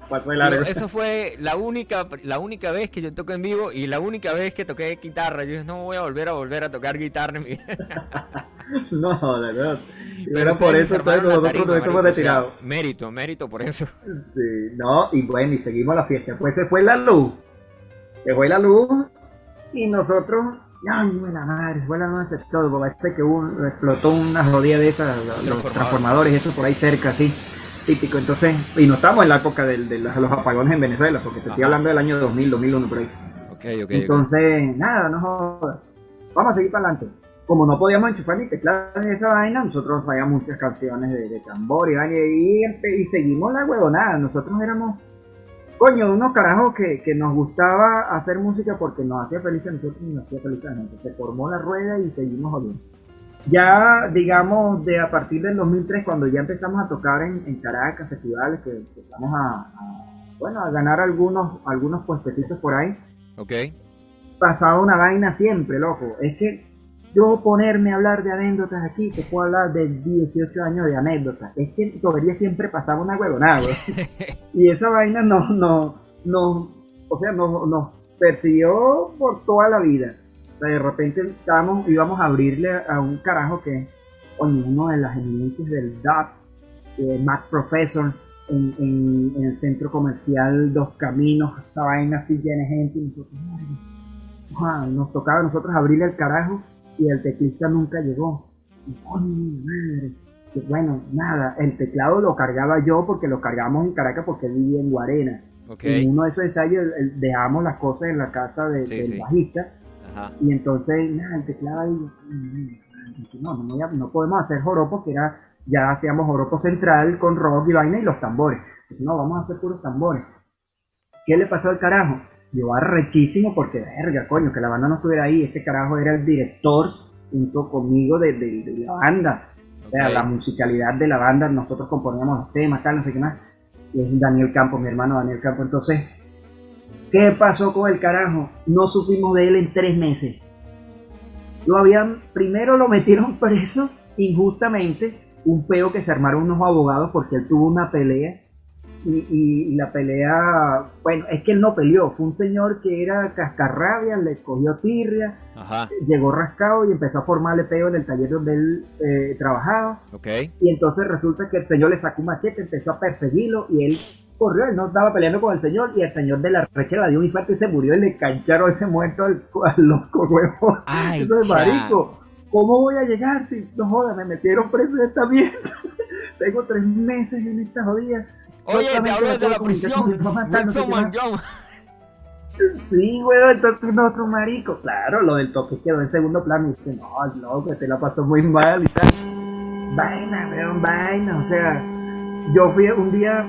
Eso fue la única, la única vez que yo toqué en vivo y la única vez que toqué guitarra. Yo dije, no voy a volver a volver a tocar guitarra en mi vida. *laughs* No, de verdad. Pero Era por eso la nosotros nos hemos retirado. mérito, mérito por eso. Sí, no, y bueno, y seguimos la fiesta. Pues se fue la luz. Se fue la luz y nosotros, ay, buena madre, fue la se todo, porque parece que hubo- explotó una jodida de esas, los Transformador. transformadores, eso por ahí cerca, así, típico. Entonces, y no estamos en la época del- de, los, los apagones en Venezuela, porque te estoy hablando del año 2000, 2001, por ahí. Ok, ok, ok. Entonces, nada, no jodas. Vamos a seguir para adelante. Como no podíamos enchufar ni teclados en esa vaina, nosotros traíamos muchas canciones de, de tambor y vaina y, empe- y seguimos la huevonada. Nosotros éramos coño, unos carajos que, que nos gustaba hacer música porque nos hacía felices a nosotros y nos hacía felices a la gente. Se formó la rueda y seguimos jodiendo. Ya, digamos, de a partir del 2003, cuando ya empezamos a tocar en, en Caracas, festivales, que empezamos a, a, bueno, a ganar algunos, algunos puestecitos por ahí, Ok. pasaba una vaina siempre, loco. Es que yo ponerme a hablar de anécdotas aquí, te puedo hablar de 18 años de anécdotas. Es que en Tobería siempre pasaba una huevonada. *laughs* Y esa vaina nos, nos, nos, o sea, nos, nos persiguió por toda la vida. De repente estábamos, íbamos a abrirle a un carajo que, coño, uno de las eminencias del DAP, eh, Mac Professor, en, en- en el centro comercial Dos Caminos, esta vaina así llena de gente, y nosotros, "Ay, Ajá, nos tocaba a nosotros abrirle el carajo y el teclista nunca llegó. Y, madre. Bueno, nada, el teclado lo cargaba yo porque lo cargamos en Caracas porque él vivía en Guarena. Ok. En uno de esos ensayos dejamos las cosas en la casa de- Sí, del sí. bajista Y entonces, nada, el teclado mm, dije, no, no, a- no podemos hacer joropo, que era, ya hacíamos joropo central con rock y vaina y los tambores. No, vamos a hacer puros tambores. ¿Qué le pasó al carajo? Yo arrechísimo porque, verga, coño, que la banda no estuviera ahí. Ese carajo era el director junto conmigo de, la banda. O sea, la musicalidad de la banda, nosotros componíamos los temas, tal, no sé qué más. Y es Daniel Campo, mi hermano Daniel Campo. Entonces, ¿qué pasó con el carajo? No supimos de él en tres meses. Lo habían, primero lo metieron *laughs* preso injustamente, un peo que se armaron unos abogados porque él tuvo una pelea y, y- y la pelea, bueno, es que él no peleó, fue un señor que era cascarrabia, le cogió tirria, Ajá. llegó rascado y empezó a formarle peo en el taller donde él eh, trabajaba Ok. y entonces resulta que el señor le sacó un machete, empezó a perseguirlo y él corrió, él no estaba peleando con el señor y el señor de la recha le dio un infarto y se murió y le cancharon ese muerto al, al loco *laughs* huevo. Ay, chao. marico, ¿cómo voy a llegar si no jodas, me metieron preso en esta mierda? *laughs* Tengo tres meses en esta jodida. Oye, te hablo de la prisión. no. Sí, weón, entonces nosotros, marico, claro, lo del toque quedó en segundo plano y dice, no, loco, te la pasó muy mal y tal. Vaina, weón, vaina, o sea, yo fui un día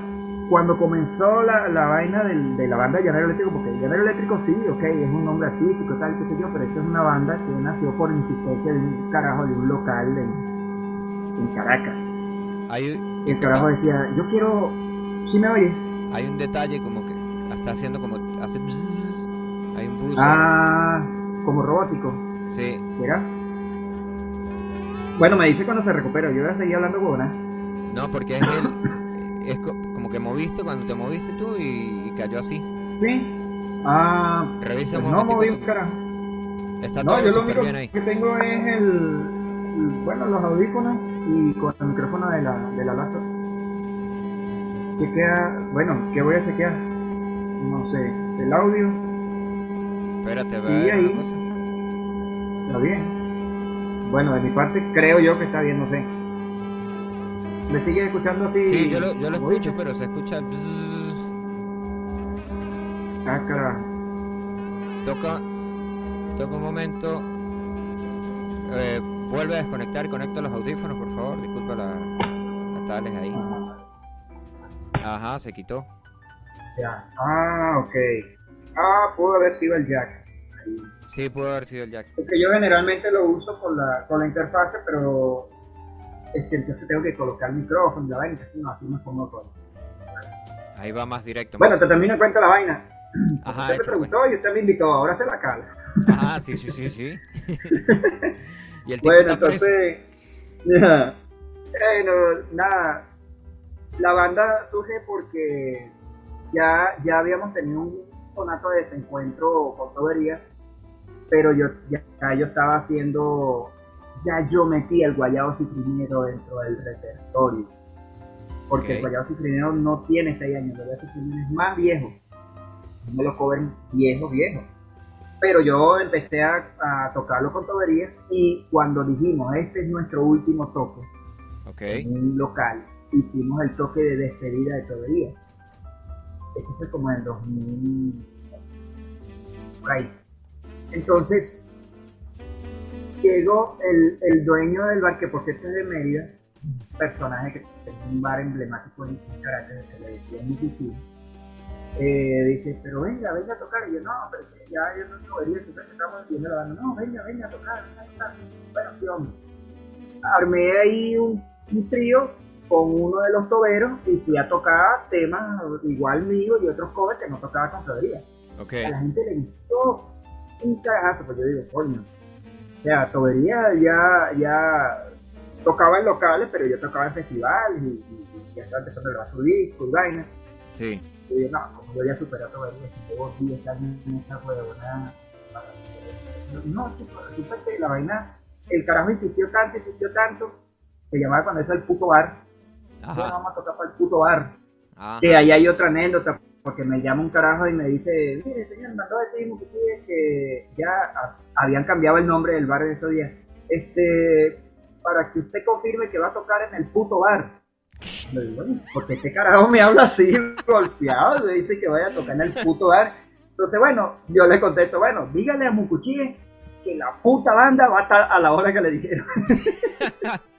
cuando comenzó la, la vaina del- de la banda de Llanero Eléctrico, porque Llanero Eléctrico sí, ok, es un nombre artístico, tal, qué sé yo, pero esta es una banda que nació por insistencia de un carajo de un local en, en Caracas. Hay, el carajo decía, yo quiero, ¿sí me oyes? hay un detalle como que está haciendo como hace bzzz. hay un. Ah, como robótico. Sí. ¿Será? Bueno, me dice cuando se recupera. Yo voy a seguir hablando con una. No, porque es el *laughs* es co- como que moviste cuando te moviste tú y, y cayó así. ¿Sí? Ah, Revisa pues no moví un carajo. Está No, todo yo lo único bien ahí. que tengo es el, el- bueno, los audífonos y con el micrófono de la, de la laptop. ¿Qué queda? Bueno, ¿qué voy a chequear? No sé, el audio, Espérate, Sí, ver ahí. cosa. está bien. Bueno, de mi parte creo yo que está bien, no sé. ¿Me sigue escuchando así? Sí, yo lo, yo lo escucho, pero se escucha bzzz. Ah, carajo. Toca, toca un momento. Eh, vuelve a desconectar y conecta los audífonos, por favor. Disculpa la, la tales ahí. Ajá. Ajá, se quitó. Ya. Ah, ok. Ah, pudo haber sido el jack. Sí, pudo haber sido el jack. Porque yo generalmente lo uso con la, con la interfase, pero este, entonces tengo que colocar el micrófono y la vaina, entonces no, así me pongo todo. Ahí va más directo. Bueno, más- te termino de cuenta la vaina. Ajá, usted me pues. preguntó y usted me invitó, ahora se la cala. Ajá, sí, sí, sí, sí. *laughs* y el tipo Bueno, entonces, bueno, nada, la banda surge porque ya, ya habíamos tenido un conato de desencuentro con Tobería, pero yo ya, ya yo estaba haciendo, ya yo metí el guayabo citrinero dentro del repertorio, porque el guayabo citrinero no tiene 6 años, el guayabo citrinero es más viejo, no lo cobran viejo, viejo. Pero yo empecé a, a tocarlo con toberías y cuando dijimos este es nuestro último toque en un local hicimos el toque de despedida de toberías eso fue como en el 2000 por ahí. entonces llegó el, el dueño del bar que por cierto es de Mérida un personaje que tenía un bar emblemático en Caracas que le decía eh, dice, pero venga, venga a tocar. Y yo, no, pero es que ya yo no tocaría, que estamos viendo la banda. No, venga, venga a tocar, venga a tocar. Bueno, sí, hombre. Armé ahí un, un trío con uno de los toberos y fui a tocar temas igual mío y otros covers que no tocaba con Tobería. Ok. A la gente le gustó un cagazo, pues yo digo, coño. O sea, Tobería ya, ya tocaba en locales, pero yo tocaba en festivales y, y- y ya estaba empezando a grabar su disco y vaina. Sí. Y yo, no, como yo ya superé a Tobería, si llevo 10 años en esa huevona. No, chico, resulta que la vaina, el carajo insistió tanto, insistió tanto, se llamaba cuando eso el puto bar. Bueno, Ajá. vamos a tocar para el puto bar. Ajá. Que ahí hay otra anécdota, porque me llama un carajo y me dice, mire señor, mandó a decir que que ya habían cambiado el nombre del bar en esos días. Este, para que usted confirme que va a tocar en el puto bar. Le digo, "Bueno, porque este carajo me habla así, *laughs* golpeado, me dice que vaya a tocar en el puto bar. Entonces, bueno, yo le contesto, bueno, dígale a Mucuchie que la puta banda va a estar a la hora que le dijeron. *laughs*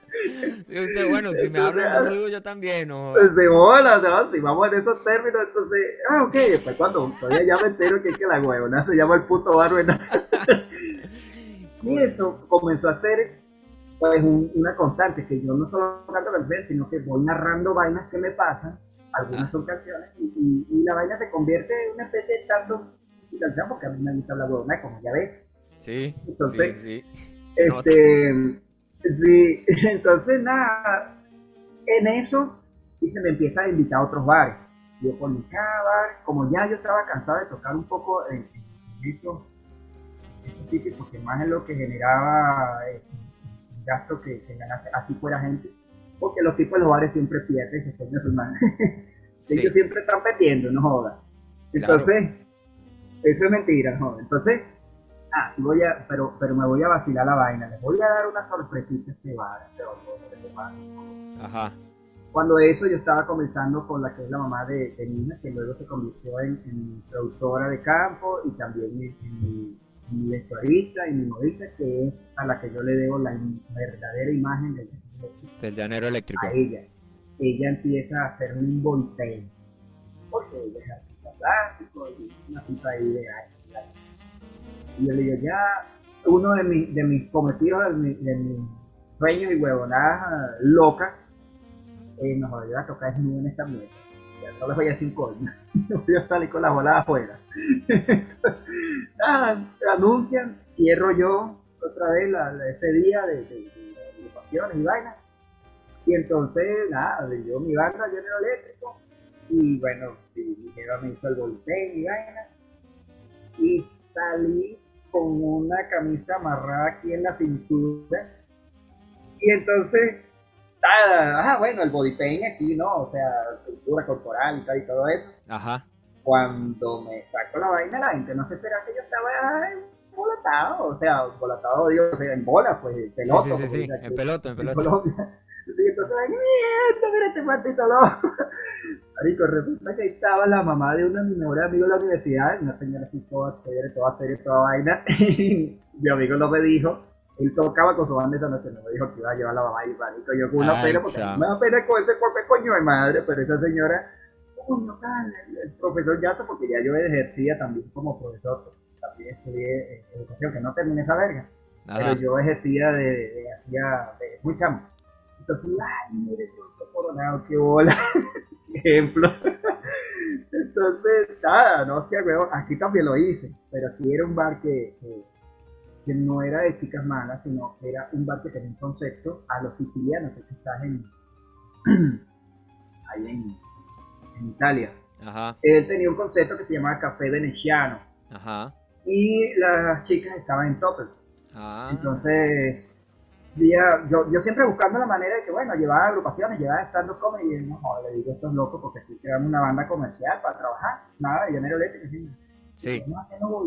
Usted, bueno, si me hablan de ruido yo también, no. Pues de bola, ¿no? Si vamos en esos términos, entonces, ah, ok, después cuando todavía ya me entero que es que la huevona se llama el puto bar, ¿verdad? *laughs* y eso comenzó a ser, pues, un- una constante, que yo no solo canto canciones, sino que voy narrando vainas que me pasan, algunas Ah. son canciones, y, y- y la vaina se convierte en una especie de tanto canción, porque a mí me gusta hablar huevona, como ya ves. Sí, Entonces, sí, sí. Este, sí, *laughs* entonces nada, en eso y se me empieza a invitar a otros bares. Yo por cada bar, como ya yo estaba cansado de tocar un poco en, en esos, esos sitios, porque más es lo que generaba eh, gasto que, que ganase así fuera gente, porque los tipos de los bares siempre pierden, se coño su madre. Sí. Ellos siempre están perdiendo, no jodas. Entonces, eso es mentira, no jodas. Entonces, ah, sí voy a, pero, pero me voy a vacilar la vaina, les voy a dar una sorpresita este bar. Ajá. Cuando eso yo estaba comenzando con la que es la mamá de, hija, que luego se convirtió en, en productora de campo y también en, en mi, en mi vestuarista y mi modista, que es a la que yo le debo la verdadera imagen de Del llanero eléctrico. a ella. Ella empieza a hacerme un volteo, porque ella es artista plástico y una puta arte. Y yo le digo, ya, uno de, mis de mis cometidos, de, mi- de mis sueños y huevonadas locas, eh, nos va a ayudar a tocar desnudo en esta mierda. Ya no les voy a decir coño. *laughs* voy a salir con las bolas afuera. *laughs* ah, anuncian, cierro yo otra vez ese día de, agrupaciones y vainas. Y entonces, nada, yo mi banda General Eléctrico. Y bueno, mi jefa me hizo el volteo y vaina. Y salí con una camisa amarrada aquí en la cintura. Y entonces, ah, bueno, el body paint aquí, ¿no? O sea, cultura corporal y tal y todo eso. Ajá. Cuando me saco la vaina, la gente no se espera que yo estaba embolatado, o sea, embolatado, digo, o sea, en bola, pues, Sí, pelota. sí, sí, como sí. dice aquí En pelota, en en pelota. Colombia. *laughs* Y entonces, mierda, mira este maldito loco. *laughs* Marico, resulta que ahí estaba la mamá de uno de mis mejores amigos de la universidad, una señora así toda seria, toda seria, toda vaina. *laughs* Y mi amigo no me dijo, él tocaba con su banda esa noche, no me dijo que iba a llevar a la mamá y marico, yo con una pena, porque me da pena con ese cuerpo coño de madre, pero esa señora, coño, el profesor Yato, porque ya yo ejercía también como profesor, pues, también estudié educación, que no terminé esa verga Ajá. pero yo ejercía de, de, hacía de muy chamo. Entonces, ay, mire, todo coronado, qué bola. *laughs* Ejemplo. *laughs* Entonces, nada, no hacía huevo. Aquí también lo hice, pero aquí era un bar que, que, que no era de chicas malas, sino era un bar que tenía un concepto a los sicilianos, que estás en, *clears throat* ahí en, en Italia. Ajá. Él tenía un concepto que se llamaba café veneciano Ajá. Y las chicas estaban en topper. Ah. Entonces, día, yo, yo siempre buscando la manera de que, bueno, llevar agrupaciones, llevar stand-up comedy, y no, joder, le digo, estos locos, porque aquí creamos una banda comercial para trabajar, nada de llanero eléctrico, así, Sí. no haciendo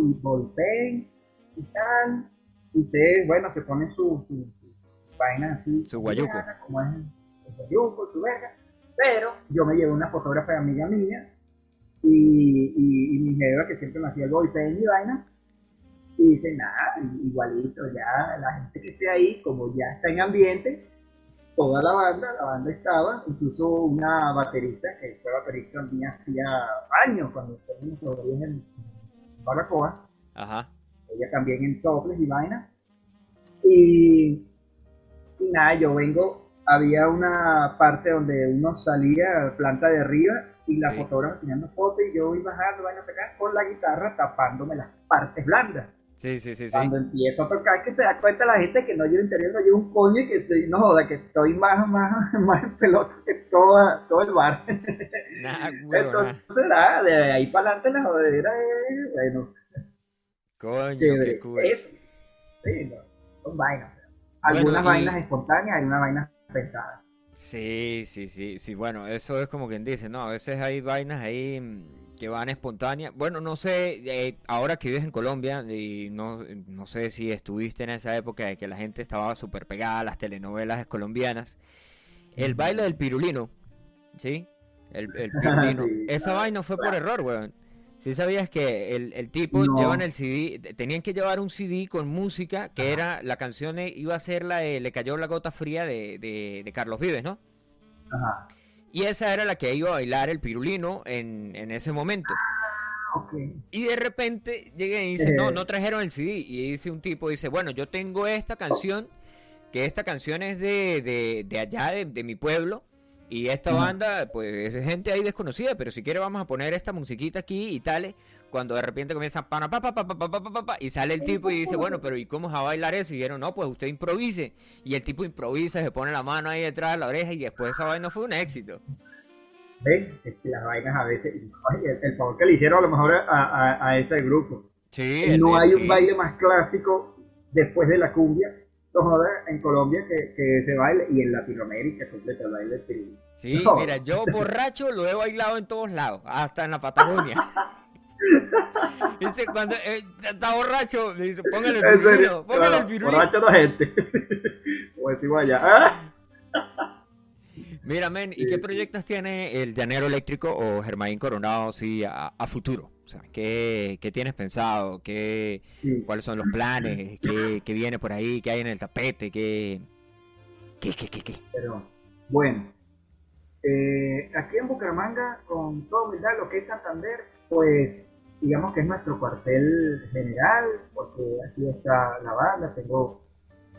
y tal, y ustedes, bueno, se ponen su, su, su vaina así, Su guayuco. como es el guayuco, su verga, pero yo me llevé una fotógrafa amiga mía, y, y, y mi jefa que siempre me hacía el volpen y vaina, y dice, nada, igualito, ya la gente que esté ahí, como ya está en ambiente, toda la banda, la banda estaba, incluso una baterista que fue baterista mía hacía años cuando teníamos todavía en Baracoa, Ajá. ella también en toples y vainas. Y, y nada, yo vengo, había una parte donde uno salía, planta de arriba, y la Sí. fotógrafa tirando fotos, y yo iba bajando, vaina acá, con la guitarra tapándome las partes blandas. Sí, sí, sí, sí. Cuando empiezo a tocar, que se da cuenta la gente que no llevo interior, no llevo un coño y que estoy, no joda, que estoy más, más, *laughs* más en pelota que toda, todo el bar. Nah, *laughs* nah. Entonces, nada, de ahí para adelante la jodedera es, bueno, Coño, chévere. qué cool. Es, sí, no, son vainas. Algunas y- vainas espontáneas, algunas vainas pensadas. Sí, sí, sí, sí, bueno, eso es como quien dice, ¿no? A veces hay vainas ahí mm, que van espontáneas. Bueno, no sé, eh, ahora que vives en Colombia, y no, no sé si estuviste en esa época de que la gente estaba súper pegada a las telenovelas colombianas. El baile del pirulino, ¿sí? El, el *laughs* pirulino. Sí, Esa vaina fue por error, weón. Si sabías que el, el tipo No. llevan el CD, te- tenían que llevar un CD con música que era, la canción eh, iba a ser la de Le cayó la gota fría de, de, de Carlos Vives, ¿no? Ajá. Y esa era la que iba a bailar el pirulino en, en ese momento. Ok. Y de repente llega y dice, no, Eh. no trajeron el CD. Y dice un tipo, dice, bueno, yo tengo esta canción, que esta canción es de, de, de allá, de, de mi pueblo. Y esta banda, pues es gente ahí desconocida, pero si quiere vamos a poner esta musiquita aquí y tales. Cuando de repente comienza pana, pa, pa, pa, y sale el tipo y dice, bueno, pero ¿y cómo va a bailar eso? Y dijeron, no, pues usted improvise. Y el tipo improvisa, se pone la mano ahí detrás de la oreja y después esa vaina fue un éxito. ¿Ves? Las vainas a veces, el, favor que le hicieron a lo mejor a, ese grupo. Sí, no hay un baile más clásico después de la cumbia en Colombia que, que se baile y en Latinoamérica completa el baile del. Sí, *laughs* No. mira, yo borracho lo he bailado en todos lados, hasta en la Patagonia. *laughs* Dice, cuando eh, está borracho, le dice, póngale el pirulino, póngale el claro, pirulino. borracho no gente. *laughs* Decimos allá. ¡Ah! Mira, men, ¿y Sí, qué sí. proyectos tiene el Llanero Eléctrico o Germain Coronado sí, a, a futuro? O sea, ¿qué, qué tienes pensado? ¿Qué, Sí. ¿Cuáles son los planes? ¿Qué, qué viene por ahí? ¿Qué hay en el tapete? ¿Qué, qué, qué, qué? Pero, bueno, eh, aquí en Bucaramanga, con toda humildad, lo que es Santander, pues digamos que es nuestro cuartel general, porque aquí está la banda, tengo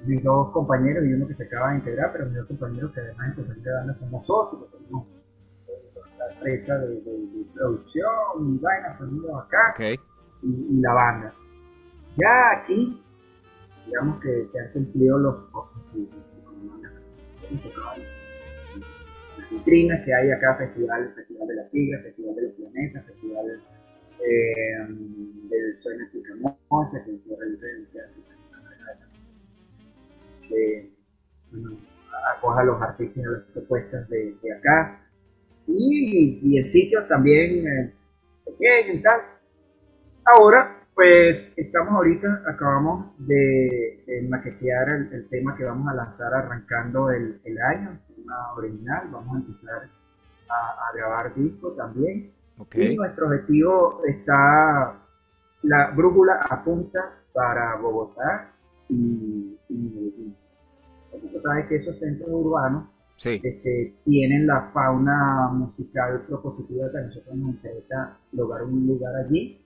mis dos compañeros y uno que se acaba de integrar, pero mis dos compañeros que además en compañía de banda somos socios, tenemos la empresa de, de- de producción y vainas, sonidos acá y, y la banda. Ya aquí, digamos que se han cumplido los Las vitrinas que hay acá, festival, festival de la Tigra, festival de los planetas, festival eh, del sueño Picamocha, que se realiza que bueno, acoja a los artistas y a las propuestas de, de acá. Y, y en sitios también eh, pequeños y tal. Ahora, pues estamos ahorita, acabamos de, de maquetear el, el tema que vamos a lanzar arrancando el, el año, el tema original, vamos a empezar a, a grabar disco también. ok. Y nuestro objetivo está, la brújula apunta para Bogotá y, y tú sabes que esos centros urbanos Sí, este, tienen la fauna musical propositiva que a nosotros nos interesa lograr un lugar allí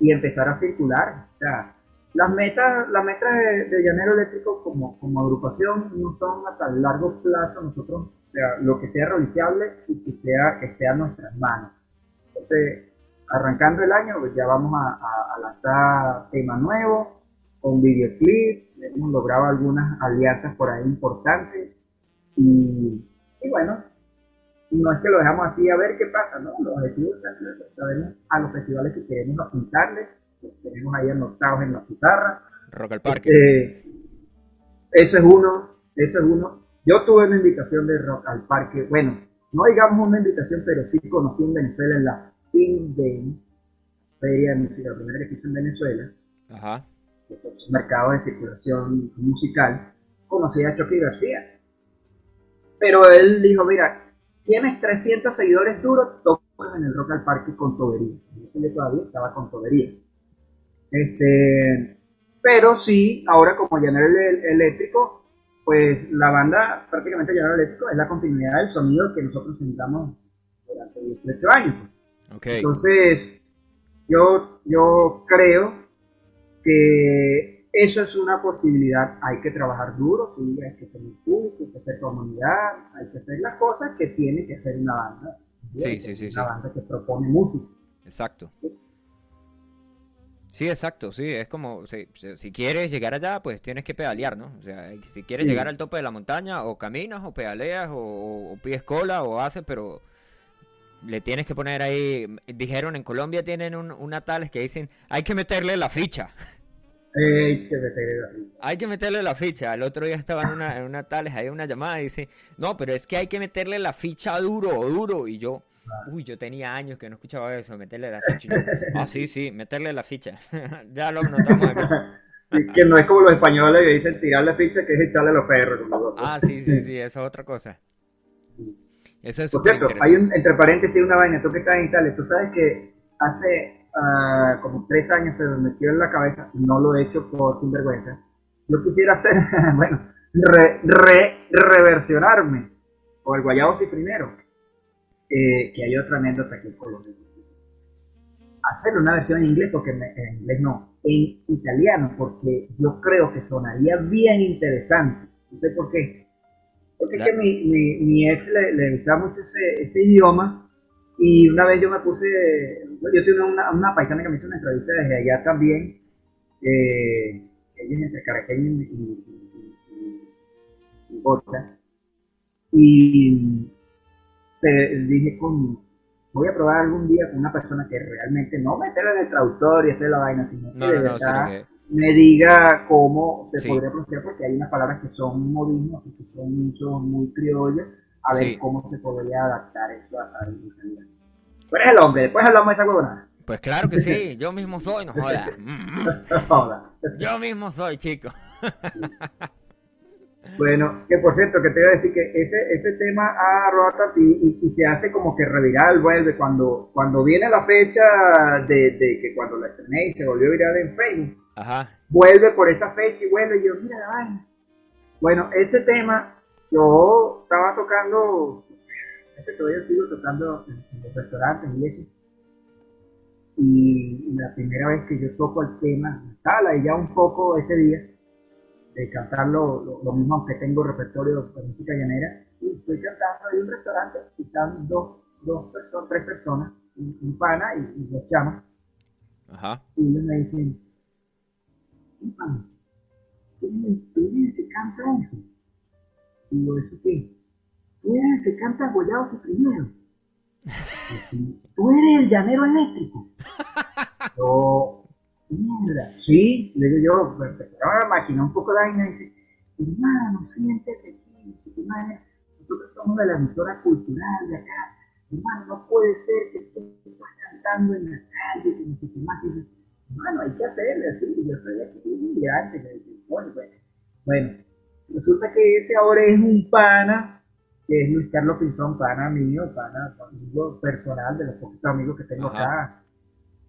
y empezar a circular. O sea, las metas, las metas de, de Llanero Eléctrico como, como agrupación no son a tan largo plazo, nosotros, o sea, lo que sea realizable y que sea que esté a nuestras manos. Entonces, arrancando el año, pues ya vamos a, a- a lanzar tema nuevo, con videoclip, hemos logrado algunas alianzas por ahí importantes y, y bueno, no es que lo dejamos así a ver qué pasa, ¿no? Los objetivos sabemos a los festivales que queremos apuntarles, los tenemos ahí anotados en la pizarra. Rock al Parque. Este, eso es uno, eso es uno. Yo tuve una invitación de Rock al Parque, bueno, no digamos una invitación, pero sí conocí en Venezuela en la Pin Day, Feria de Música, la primera que hice en Venezuela, Ajá. que es un mercado de circulación musical, conocí a Chucky García. Pero él dijo, mira, tienes 300 seguidores duros, tocas en el Rock al Parque con toberías. Yo todavía estaba con toberías. Este, pero sí, ahora como Llanero el- Eléctrico, pues la banda prácticamente Llanero Eléctrico es la continuidad del sonido que nosotros sentamos durante 18 años. Ok. Entonces, yo, yo creo que eso es una posibilidad. Hay que trabajar duro, sí, hay que tener público, hay que hacer comunidad, hay que hacer las cosas que tiene que hacer una banda. Sí, sí, sí, Una sí. banda que propone música. Exacto. Sí, exacto, sí, es como, si, si- quieres llegar allá, pues tienes que pedalear, ¿no? O sea, si quieres Sí. llegar al tope de la montaña, o caminas, o pedaleas, o, o- o pides cola, o haces, pero le tienes que poner ahí, dijeron en Colombia tienen un, una tales que dicen, hay que meterle la ficha, Que la hay que meterle la ficha. El otro día estaba en una, en una tales, hay una llamada y dice, no, pero es que hay que meterle la ficha duro, duro, y yo... Uy, yo tenía años que no escuchaba eso, meterle la ficha. Yo, ah, sí, sí, meterle la ficha. *laughs* ya lo notamos aquí. Y que no es como los españoles que dicen tirar la ficha, que es echarle los perros. los- Ah, sí, sí, sí, eso es otra cosa. Eso es Por cierto, hay un, entre paréntesis una vaina, tú que estás en Italia, tú sabes que hace ah, como tres años se me metió en la cabeza, no lo he hecho por sinvergüenza, yo quisiera hacer, *laughs* bueno, re, re- reversionarme, o el guayabo cifrinero, eh, que hay otra anécdota aquí en Colombia. Hacer una versión en inglés, porque me- en inglés no, en italiano, porque yo creo que sonaría bien interesante. No sé por qué. Porque es que Claro. mi, mi, mi ex le, le gustaba mucho ese, ese idioma y una vez yo me puse, yo tengo una, una paisana que me hizo una entrevista desde allá también, eh, ella es entre Caraqueño y, y, y- se, dije con, voy a probar algún día con una persona que realmente no meterla en el traductor y hacer la vaina, sino que No, de no, verdad que- me diga cómo se Sí. podría pronunciar, porque hay unas palabras que son modismos y que son mucho, muy criollas, a ver Sí. cómo se podría adaptar eso a- italiano. Tú eres el hombre, después hablamos de esa huevonada. Pues claro que sí, *laughs* yo mismo soy, no jodas. *laughs* Mm, mm. Joda. Yo mismo soy, chico. *laughs* Bueno, que por cierto, que te iba a decir que ese, ese tema ha roto y, y, y se hace como que reviral, vuelve cuando, cuando viene la fecha de, de que cuando la estrené y se volvió viral en Facebook, Ajá. vuelve por esa fecha y vuelve y yo, mira la vaina. Bueno, ese tema yo estaba tocando, este todavía sigo tocando en, en los restaurantes, en y la primera vez que yo toco el tema, sala, y ya un poco ese día, de cantar lo, mismo, aunque tengo repertorio de música llanera, y estoy cantando en un restaurante, y están dos, dos personas, tres personas, un, pana y, dos chamas, y ellos me dicen, ¿qué pana? ¿Tú, tú, tú, tú, tú, 1916. Tú eres el que canta Gollado su primero. Tú eres el llanero eléctrico. Yo, mierda. Sí, le digo yo, ahora maquinó un poco la vaina y dice, hermano, siéntete aquí, hermano, nosotros somos de la emisora cultural de acá. Hermano, no puede ser que tú estás cantando en la calle, que no sé qué más. Hermano, hay que hacerle así, yo soy aquí, y antes, bueno, bueno. bueno resulta que ese ahora es un pana, que es Luis Carlos Pinzón, pana mío, pana, amigo personal de los poquitos amigos que tengo Ajá. acá,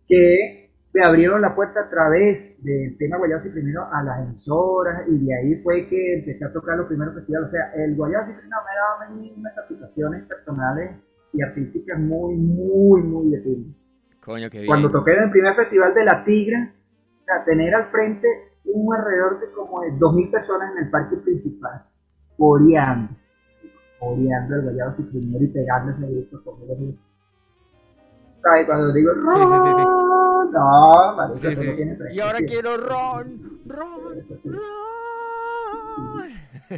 que me abrieron la puerta a través del tema Guayabo y primero a las emisoras y de ahí fue que empecé a tocar los primeros festivales. O sea, el Guayabo y primero me daba unas aplicaciones personales y artísticas muy, muy, muy de. Coño, qué bien. Cuando toqué en el primer festival de La Tigra, o sea, tener al frente un alrededor de como de 2.000 personas en el parque principal, coreando, coreando el Guayabo y primero y pegándose con ellos. ¿Sabes? Cuando digo, Sí, sí, sí, sí. no, marico, Sí, eso sí. no tiene Y ahora quiero ron, ron, ron.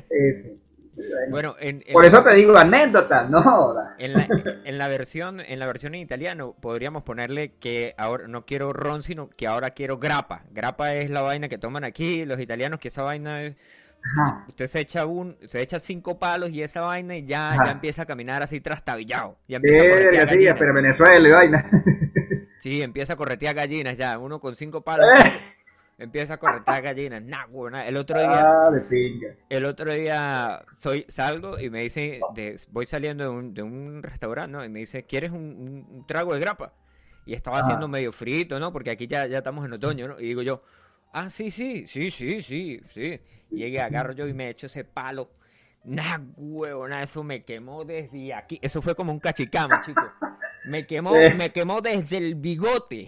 Ese. Bueno, Bueno, en, en Por eso te digo anécdota, no. En la, en la versión en la versión en italiano podríamos ponerle que ahora no quiero ron sino que ahora quiero grappa. Grappa es la vaina que toman aquí los italianos que esa vaina es Ajá. usted se echa un se echa cinco palos y esa vaina y ya Ajá. ya empieza a caminar así trastabillado. Ya empieza a sí, pero Venezuela y vaina. Sí, empieza a corretear gallinas ya, uno con cinco *laughs* palos empieza a corretear gallinas. Nah, huevona. el otro día ah, de pinga. El otro día soy, salgo y me dice, de- voy saliendo de un, de un restaurante, ¿no? Y me dice, ¿quieres un, un- un trago de grapa? Y estaba Ajá. haciendo medio frito, ¿no? Porque aquí ya, ya estamos en otoño, ¿no? Y digo yo, Ah, sí, sí, sí, sí, sí, sí. Llegué, agarro yo y me echo ese palo. Nah, huevona, eso me quemó desde aquí. Eso fue como un cachicamo, chico. Me quemó, me quemó desde el bigote.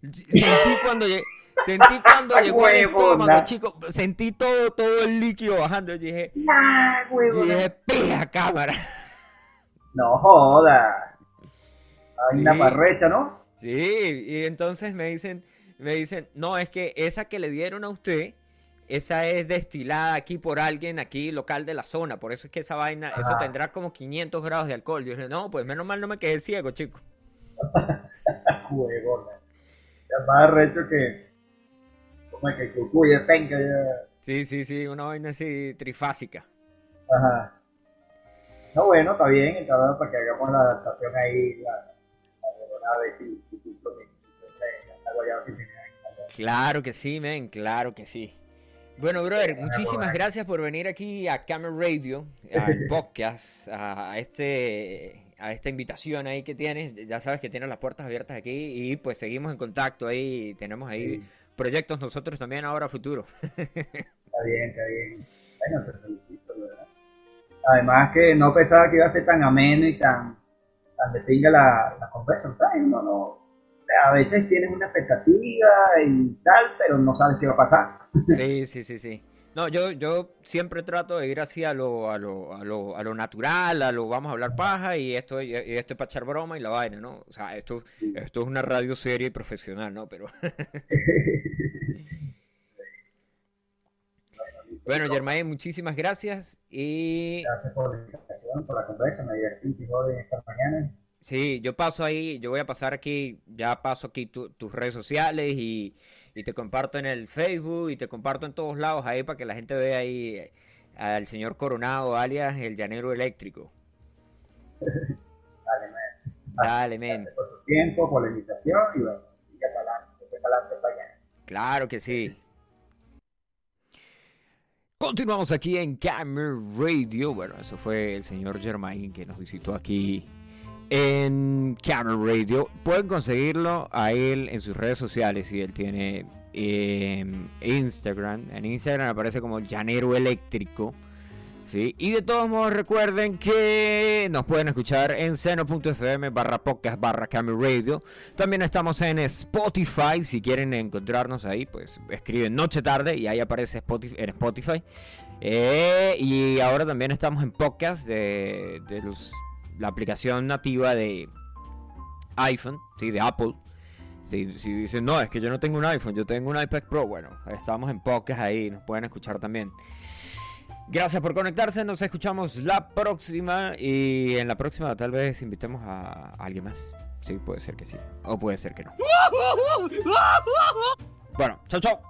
Sentí cuando llegué. Sentí cuando llegó Huevona. estómago, chico. Sentí todo, todo el líquido bajando. Yo dije, Nah, yo dije, pija cámara. No joda. Vaina Sí. parrecha, ¿no? Sí, y entonces me dicen, me dicen, no, es que esa que le dieron a usted, esa es destilada aquí por alguien aquí local de la zona, por eso es que esa vaina, eso tendrá como 500 grados de alcohol. Yo dije, no, pues menos mal no me quedé ciego, chico. *laughs* Ya más arrecho que. Como que cucuye, penca. Sí, sí, sí, una vaina así trifásica. Ajá. No, bueno, está bien, está bien para que hagamos la adaptación ahí, la, la de ahí. Claro que sí, men, claro que sí. Bueno, brother, muchísimas gracias por venir aquí a Camera Radio, *laughs* al podcast, a, a este a esta invitación ahí que tienes. Ya sabes que tienes las puertas abiertas aquí y pues seguimos en contacto ahí, tenemos ahí Sí. Proyectos nosotros también ahora a futuro. *laughs* Está bien, está bien. Bueno, te felicito, ¿verdad? Además que no pensaba que iba a ser tan ameno y tan, tan de pinga la, la conversación, ¿sabes? No, o sea, a veces tienes una expectativa y tal, pero no sabes qué va a pasar. Sí, sí, sí, sí. No, yo, yo siempre trato de ir así a lo, a lo, a lo, a lo natural, a lo vamos a hablar paja y esto, y esto es para echar broma y la vaina, ¿no? O sea, esto, esto es una radio seria y profesional, ¿no? Pero *laughs* bueno, Germain, muchísimas gracias y Gracias por la invitación, por la conversación, me divertí joder esta mañana. sí, yo paso ahí, yo voy a pasar aquí, ya paso aquí tu- tus redes sociales y, y te comparto en el Facebook y te comparto en todos lados ahí para que la gente vea ahí eh, al señor Coronado, alias el llanero eléctrico. Dale, man. Dale, men. Por tu tiempo, por la invitación y bueno, para allá. Claro que sí. Continuamos aquí en Camera Radio. Bueno, eso fue el señor Germain que nos visitó aquí en Camera Radio. Pueden conseguirlo a él en sus redes sociales y él tiene eh, Instagram. En Instagram aparece como Llanero Eléctrico. ¿sí? Y de todos modos recuerden que nos pueden escuchar en seno.fm barra podcast barra Camera Radio. También estamos en Spotify. Si quieren encontrarnos ahí, pues escriben Noche Tarde y ahí aparece Spotify, en Spotify. Eh, y ahora también estamos en podcast de, de los- la aplicación nativa de iPhone, ¿sí? de Apple. Si, si dicen, no, es que yo no tengo un iPhone, yo tengo un iPad Pro, bueno, estamos en podcast ahí, nos pueden escuchar también. Gracias por conectarse, nos escuchamos la próxima y en la próxima tal vez invitemos a alguien más. Sí, puede ser que sí, o puede ser que no. *laughs* Bueno, chao, chao.